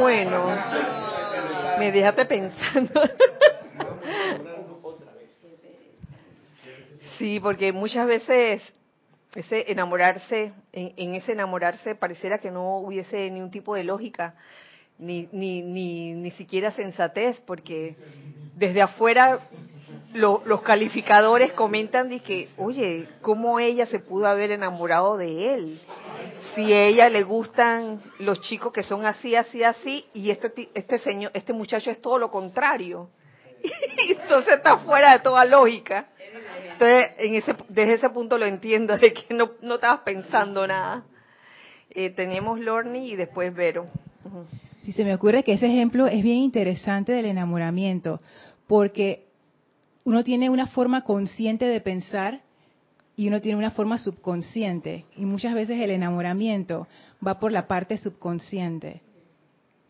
Bueno, me dejaste pensando. (laughs) Sí, porque muchas veces ese enamorarse, en, ese enamorarse pareciera que no hubiese ni un tipo de lógica, ni, ni, ni, ni siquiera sensatez, porque desde afuera los calificadores comentan de que, oye, ¿cómo ella se pudo haber enamorado de él? Si a ella le gustan los chicos que son así, así, así, y este, este, señor, este muchacho es todo lo contrario. (laughs) Entonces está fuera de toda lógica. Entonces, en ese, desde ese punto lo entiendo, de que no, no estabas pensando nada. Eh, tenemos y después Vero. Si se me ocurre que ese ejemplo es bien interesante del enamoramiento, porque uno tiene una forma consciente de pensar y uno tiene una forma subconsciente. Y muchas veces el enamoramiento va por la parte subconsciente.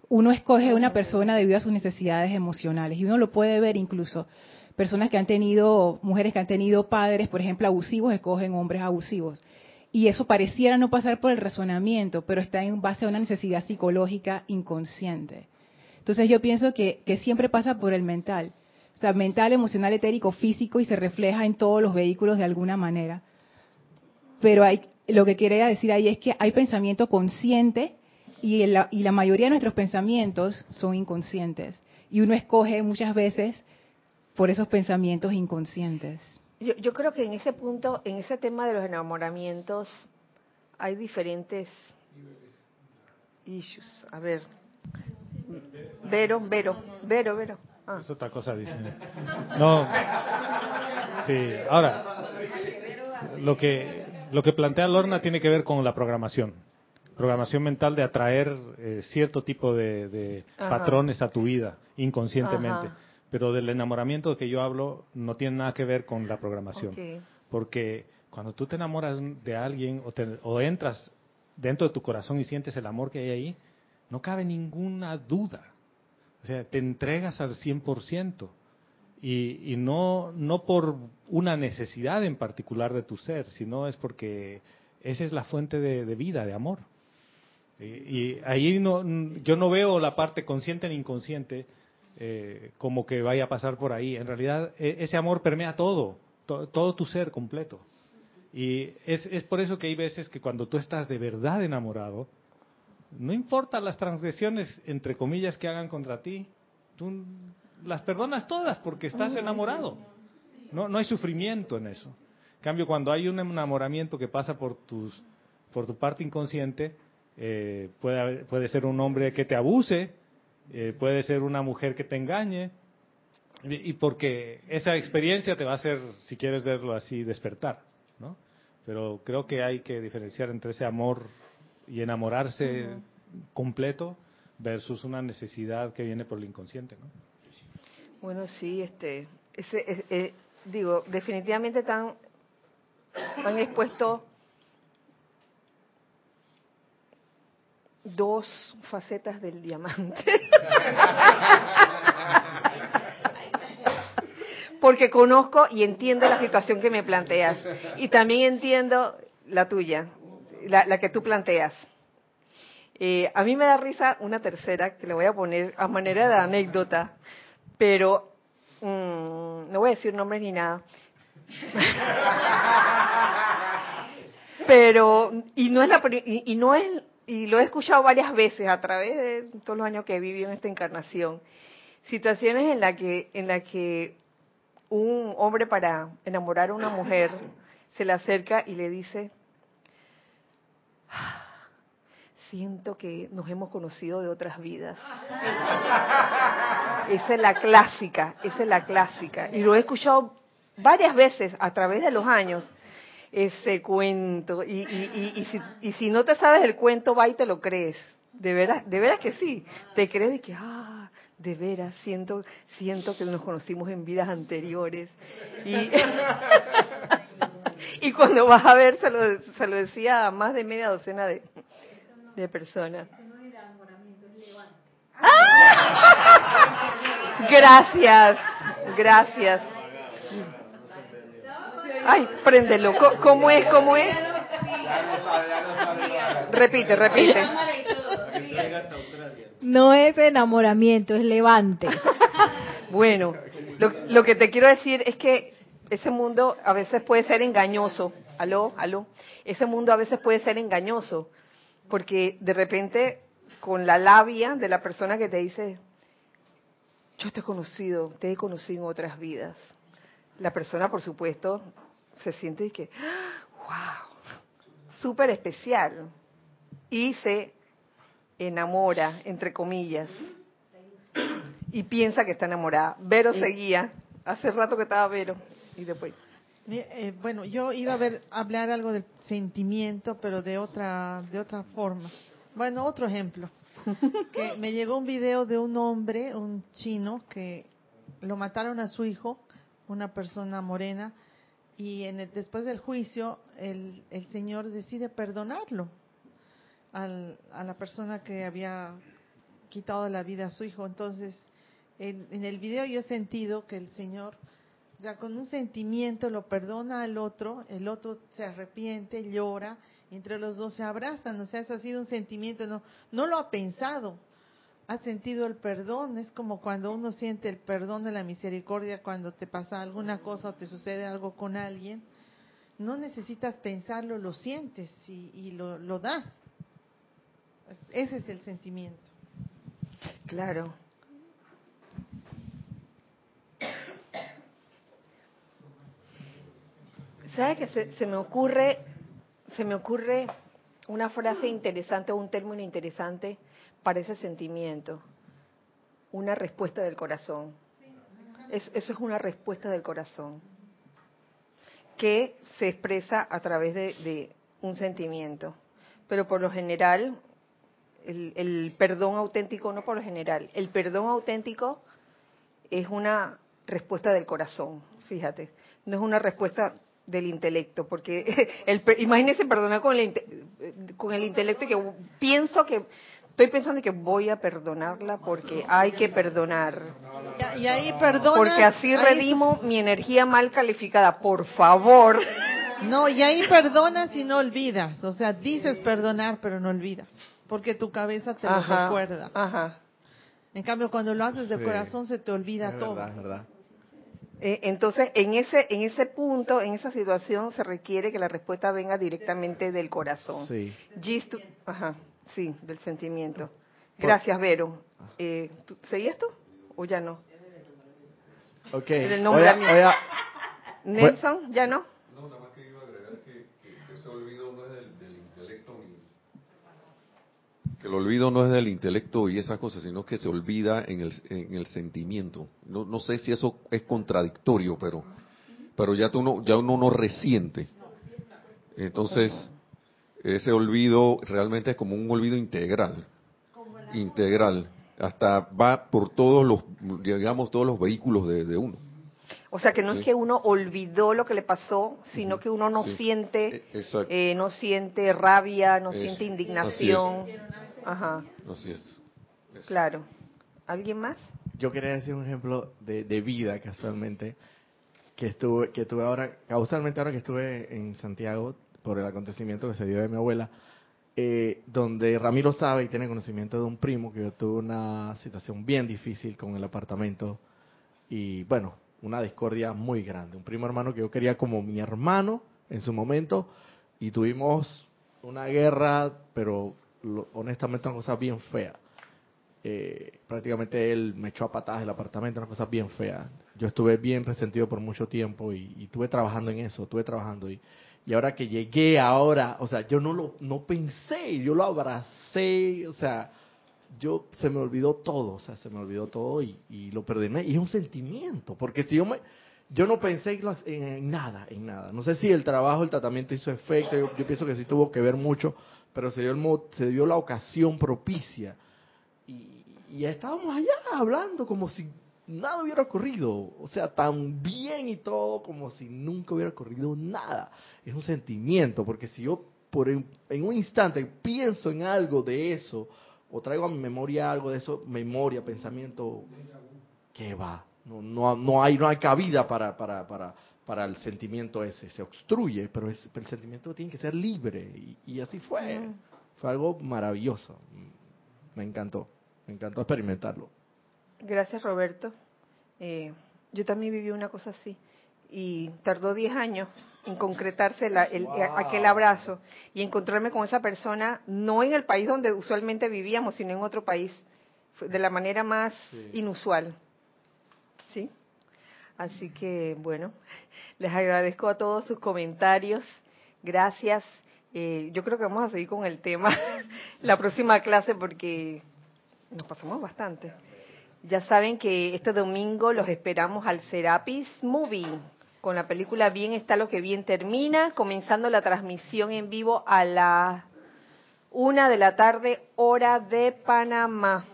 Uno escoge una persona debido a sus necesidades emocionales y uno lo puede ver incluso. Personas que han tenido, mujeres que han tenido padres, por ejemplo, abusivos, escogen hombres abusivos. Y eso pareciera no pasar por el razonamiento, pero está en base a una necesidad psicológica inconsciente. Entonces yo pienso que, siempre pasa por el mental. O sea, mental, emocional, etérico, físico y se refleja en todos los vehículos de alguna manera. Pero hay, lo que quería decir ahí es que hay pensamiento consciente y la mayoría de nuestros pensamientos son inconscientes. Y uno escoge muchas veces por esos pensamientos inconscientes. Yo, yo creo que en ese punto, en ese tema de los enamoramientos, hay diferentes issues. A ver, Vero, Vero, Vero, Vero. Ah. Es otra cosa, dice. No. Sí, ahora, lo que, lo que plantea Lorna tiene que ver con la programación. Programación mental de atraer eh, cierto tipo de, de patrones a tu vida inconscientemente. Ajá. Pero del enamoramiento que yo hablo no tiene nada que ver con la programación. Okay. Porque cuando tú te enamoras de alguien o, te, o entras dentro de tu corazón y sientes el amor que hay ahí, no cabe ninguna duda o sea, te entregas al 100%. Y, y no, no por una necesidad en particular de tu ser, sino es porque esa es la fuente de, de vida, de amor. Y, y, ahí no, yo no veo la parte consciente ni inconsciente eh, como que vaya a pasar por ahí. En realidad, e, ese amor permea todo, to, todo tu ser completo. Y es, es por eso que hay veces que cuando tú estás de verdad enamorado, no importa las transgresiones, entre comillas, que hagan contra ti, tú las perdonas todas porque estás enamorado. No, no hay sufrimiento en eso. En cambio, cuando hay un enamoramiento que pasa por, tus, por tu parte inconsciente, eh, puede, puede ser un hombre que te abuse, eh, puede ser una mujer que te engañe, y, y, porque esa experiencia te va a hacer, si quieres verlo así, despertar. ¿no? Pero creo que hay que diferenciar entre ese amor y enamorarse uh -huh. completo versus una necesidad que viene por el inconsciente, ¿no? Bueno, sí, este, ese, eh, eh, digo, definitivamente están, han expuesto dos facetas del diamante. Porque conozco y entiendo la situación que me planteas. Y también entiendo la tuya la, la que tú planteas. Eh, a mí me da risa una tercera que le voy a poner a manera de anécdota, pero mmm, no voy a decir nombres ni nada. (laughs) pero y no es la y, y, no es y lo he escuchado varias veces a través de todos los años que he vivido en esta encarnación. Situaciones en la que en la que un hombre para enamorar a una mujer (laughs) se le acerca y le dice siento que nos hemos conocido de otras vidas. (laughs) Esa es la clásica, esa es la clásica. Y lo he escuchado varias veces a través de los años, ese cuento. Y, y, y, y, si, y si no te sabes el cuento, va y te lo crees. De veras, de veras que sí. Te crees y que, ah, de veras, siento, siento que nos conocimos en vidas anteriores. Y, (laughs) y cuando vas a ver, se lo, se lo decía a más de media docena de, de personas. ¡Ah! (laughs) Gracias, gracias. Ay, préndelo. ¿Cómo es? ¿Cómo es? Repite, repite. No es enamoramiento, es levante. (laughs) Bueno, lo, lo que te quiero decir es que ese mundo a veces puede ser engañoso. Aló, aló. Ese mundo a veces puede ser engañoso porque de repente con la labia de la persona que te dice, yo te he conocido, te he conocido en otras vidas, la persona por supuesto se siente que, wow, súper especial. Y se enamora, entre comillas, y piensa que está enamorada. Vero seguía, hace rato que estaba Vero, y después... Eh, bueno, yo iba a ver, hablar algo del sentimiento, pero de otra, de otra forma. Bueno, otro ejemplo. (laughs) que me llegó un video de un hombre, un chino, que lo mataron a su hijo una persona morena, y en el- después del juicio el, el Señor decide perdonarlo al- a la persona que había quitado la vida a su hijo. Entonces, en, en el video yo he sentido que el Señor, sea, con un sentimiento lo perdona al otro, el otro se arrepiente, llora, entre los dos se abrazan. O sea, eso ha sido un sentimiento, no, no lo ha pensado, ha sentido el perdón. Es como cuando uno siente el perdón de la misericordia cuando te pasa alguna cosa o te sucede algo con alguien. No necesitas pensarlo, lo sientes y, lo, das. Es- Ese es el sentimiento. Claro. ¿Sabe que se, se me ocurre, se me ocurre una frase interesante o un término interesante para ese sentimiento? Una respuesta del corazón. Es- eso es una respuesta del corazón que se expresa a través de, de un sentimiento. Pero por lo general, el, el perdón auténtico, no por lo general, el perdón auténtico es una respuesta del corazón, fíjate, no es una respuesta del intelecto, porque (laughs) el, imagínense perdonar con el, con el intelecto que pienso que, estoy pensando que voy a perdonarla porque hay que perdonar. Y, y ahí perdona. Porque así ahí- redimo mi energía mal calificada, por favor. No, y ahí perdonas y no olvidas. O sea, dices perdonar, pero no olvidas. Porque tu cabeza te lo recuerda. Ajá. En cambio, cuando lo haces de Sí. corazón, se te olvida Es todo. verdad, es verdad. Eh, entonces, en ese, en ese punto, en esa situación, se requiere que la respuesta venga directamente del corazón. Sí. Gis, tú- ajá, sí, del sentimiento. Gracias, Vero. Eh, ¿tú- ¿Seguías tú o ya no? Ok. El Nelson, ¿ya no? No, nada más que iba a agregar que, que ese olvido no es del, del intelecto ni... Que el olvido no es del intelecto y esas cosas, sino que se olvida en el, en el sentimiento. No, no sé si eso es contradictorio, pero, pero ya, tú no, ya uno no resiente. Entonces, ese olvido realmente es como un olvido integral. Integral. Hasta va por todos los, digamos, todos los vehículos de, de uno. O sea, que no Sí. es que uno olvidó lo que le pasó, sino que uno no Sí. siente, Eh, exacto. eh, no siente rabia, no Eso. siente Así es. indignación. Ajá, Así es. Eso. claro. ¿Alguien más? Yo quería decir un ejemplo de, de vida, casualmente, que estuve, que tuve ahora, causalmente ahora que estuve en Santiago, por el acontecimiento que se dio de mi abuela, eh, donde Ramiro sabe y tiene conocimiento de un primo que yo tuve una situación bien difícil con el apartamento y bueno, una discordia muy grande. Un primo hermano que yo quería como mi hermano en su momento y tuvimos una guerra, pero honestamente una cosa bien fea. Eh, prácticamente él me echó a patadas del apartamento, una cosa bien fea. Yo estuve bien resentido por mucho tiempo y, y estuve trabajando en eso, estuve trabajando y, y ahora que llegué ahora, o sea, yo no lo no pensé, yo lo abracé, o sea, yo se me olvidó todo, o sea, se me olvidó todo y, y lo perdoné. Y es un sentimiento, porque si yo me, yo no pensé en, nada, en nada. No sé si el trabajo, el tratamiento hizo efecto, yo, pienso que sí tuvo que ver mucho, pero se dio, el, se dio la ocasión propicia. Y, y estábamos allá hablando como si nada hubiera ocurrido, o sea, tan bien y todo como si nunca hubiera ocurrido nada. Es un sentimiento, porque si yo por en, en un instante pienso en algo de eso, o traigo a mi memoria algo de eso, memoria, pensamiento, que va, no, no, no hay no hay cabida para, para, para, para el sentimiento ese, se obstruye, pero, es, pero el sentimiento tiene que ser libre, y, y así fue. Fue algo maravilloso, me encantó, me encantó experimentarlo. Gracias, Roberto. Eh, yo también viví una cosa así y tardó 10 años en concretarse la- el- eh, aquel abrazo y encontrarme con esa persona, no en el país donde usualmente vivíamos, sino en otro país, de la manera más inusual. ¿Sí? Así que, bueno, (laughs) les agradezco a todos sus comentarios. Gracias. Eh, yo creo que vamos a seguir con el tema (laughs) la próxima clase porque nos pasamos bastante. Ya saben que este domingo los esperamos al Serapis Movie con la película Bien está lo que bien termina, comenzando la transmisión en vivo a las una de la tarde, hora de Panamá.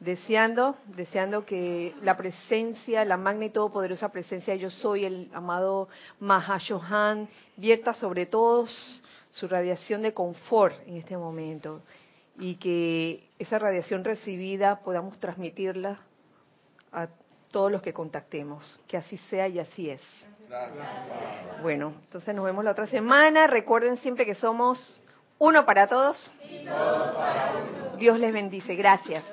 deseando, deseando que la presencia, la magna y todopoderosa presencia yo soy, el amado Mahashohan, vierta sobre todos su radiación de confort en este momento y que esa radiación recibida podamos transmitirla a todos los que contactemos. Que así sea y así es. Bueno, entonces nos vemos la otra semana. Recuerden siempre que somos uno para todos. Dios les bendice. Gracias.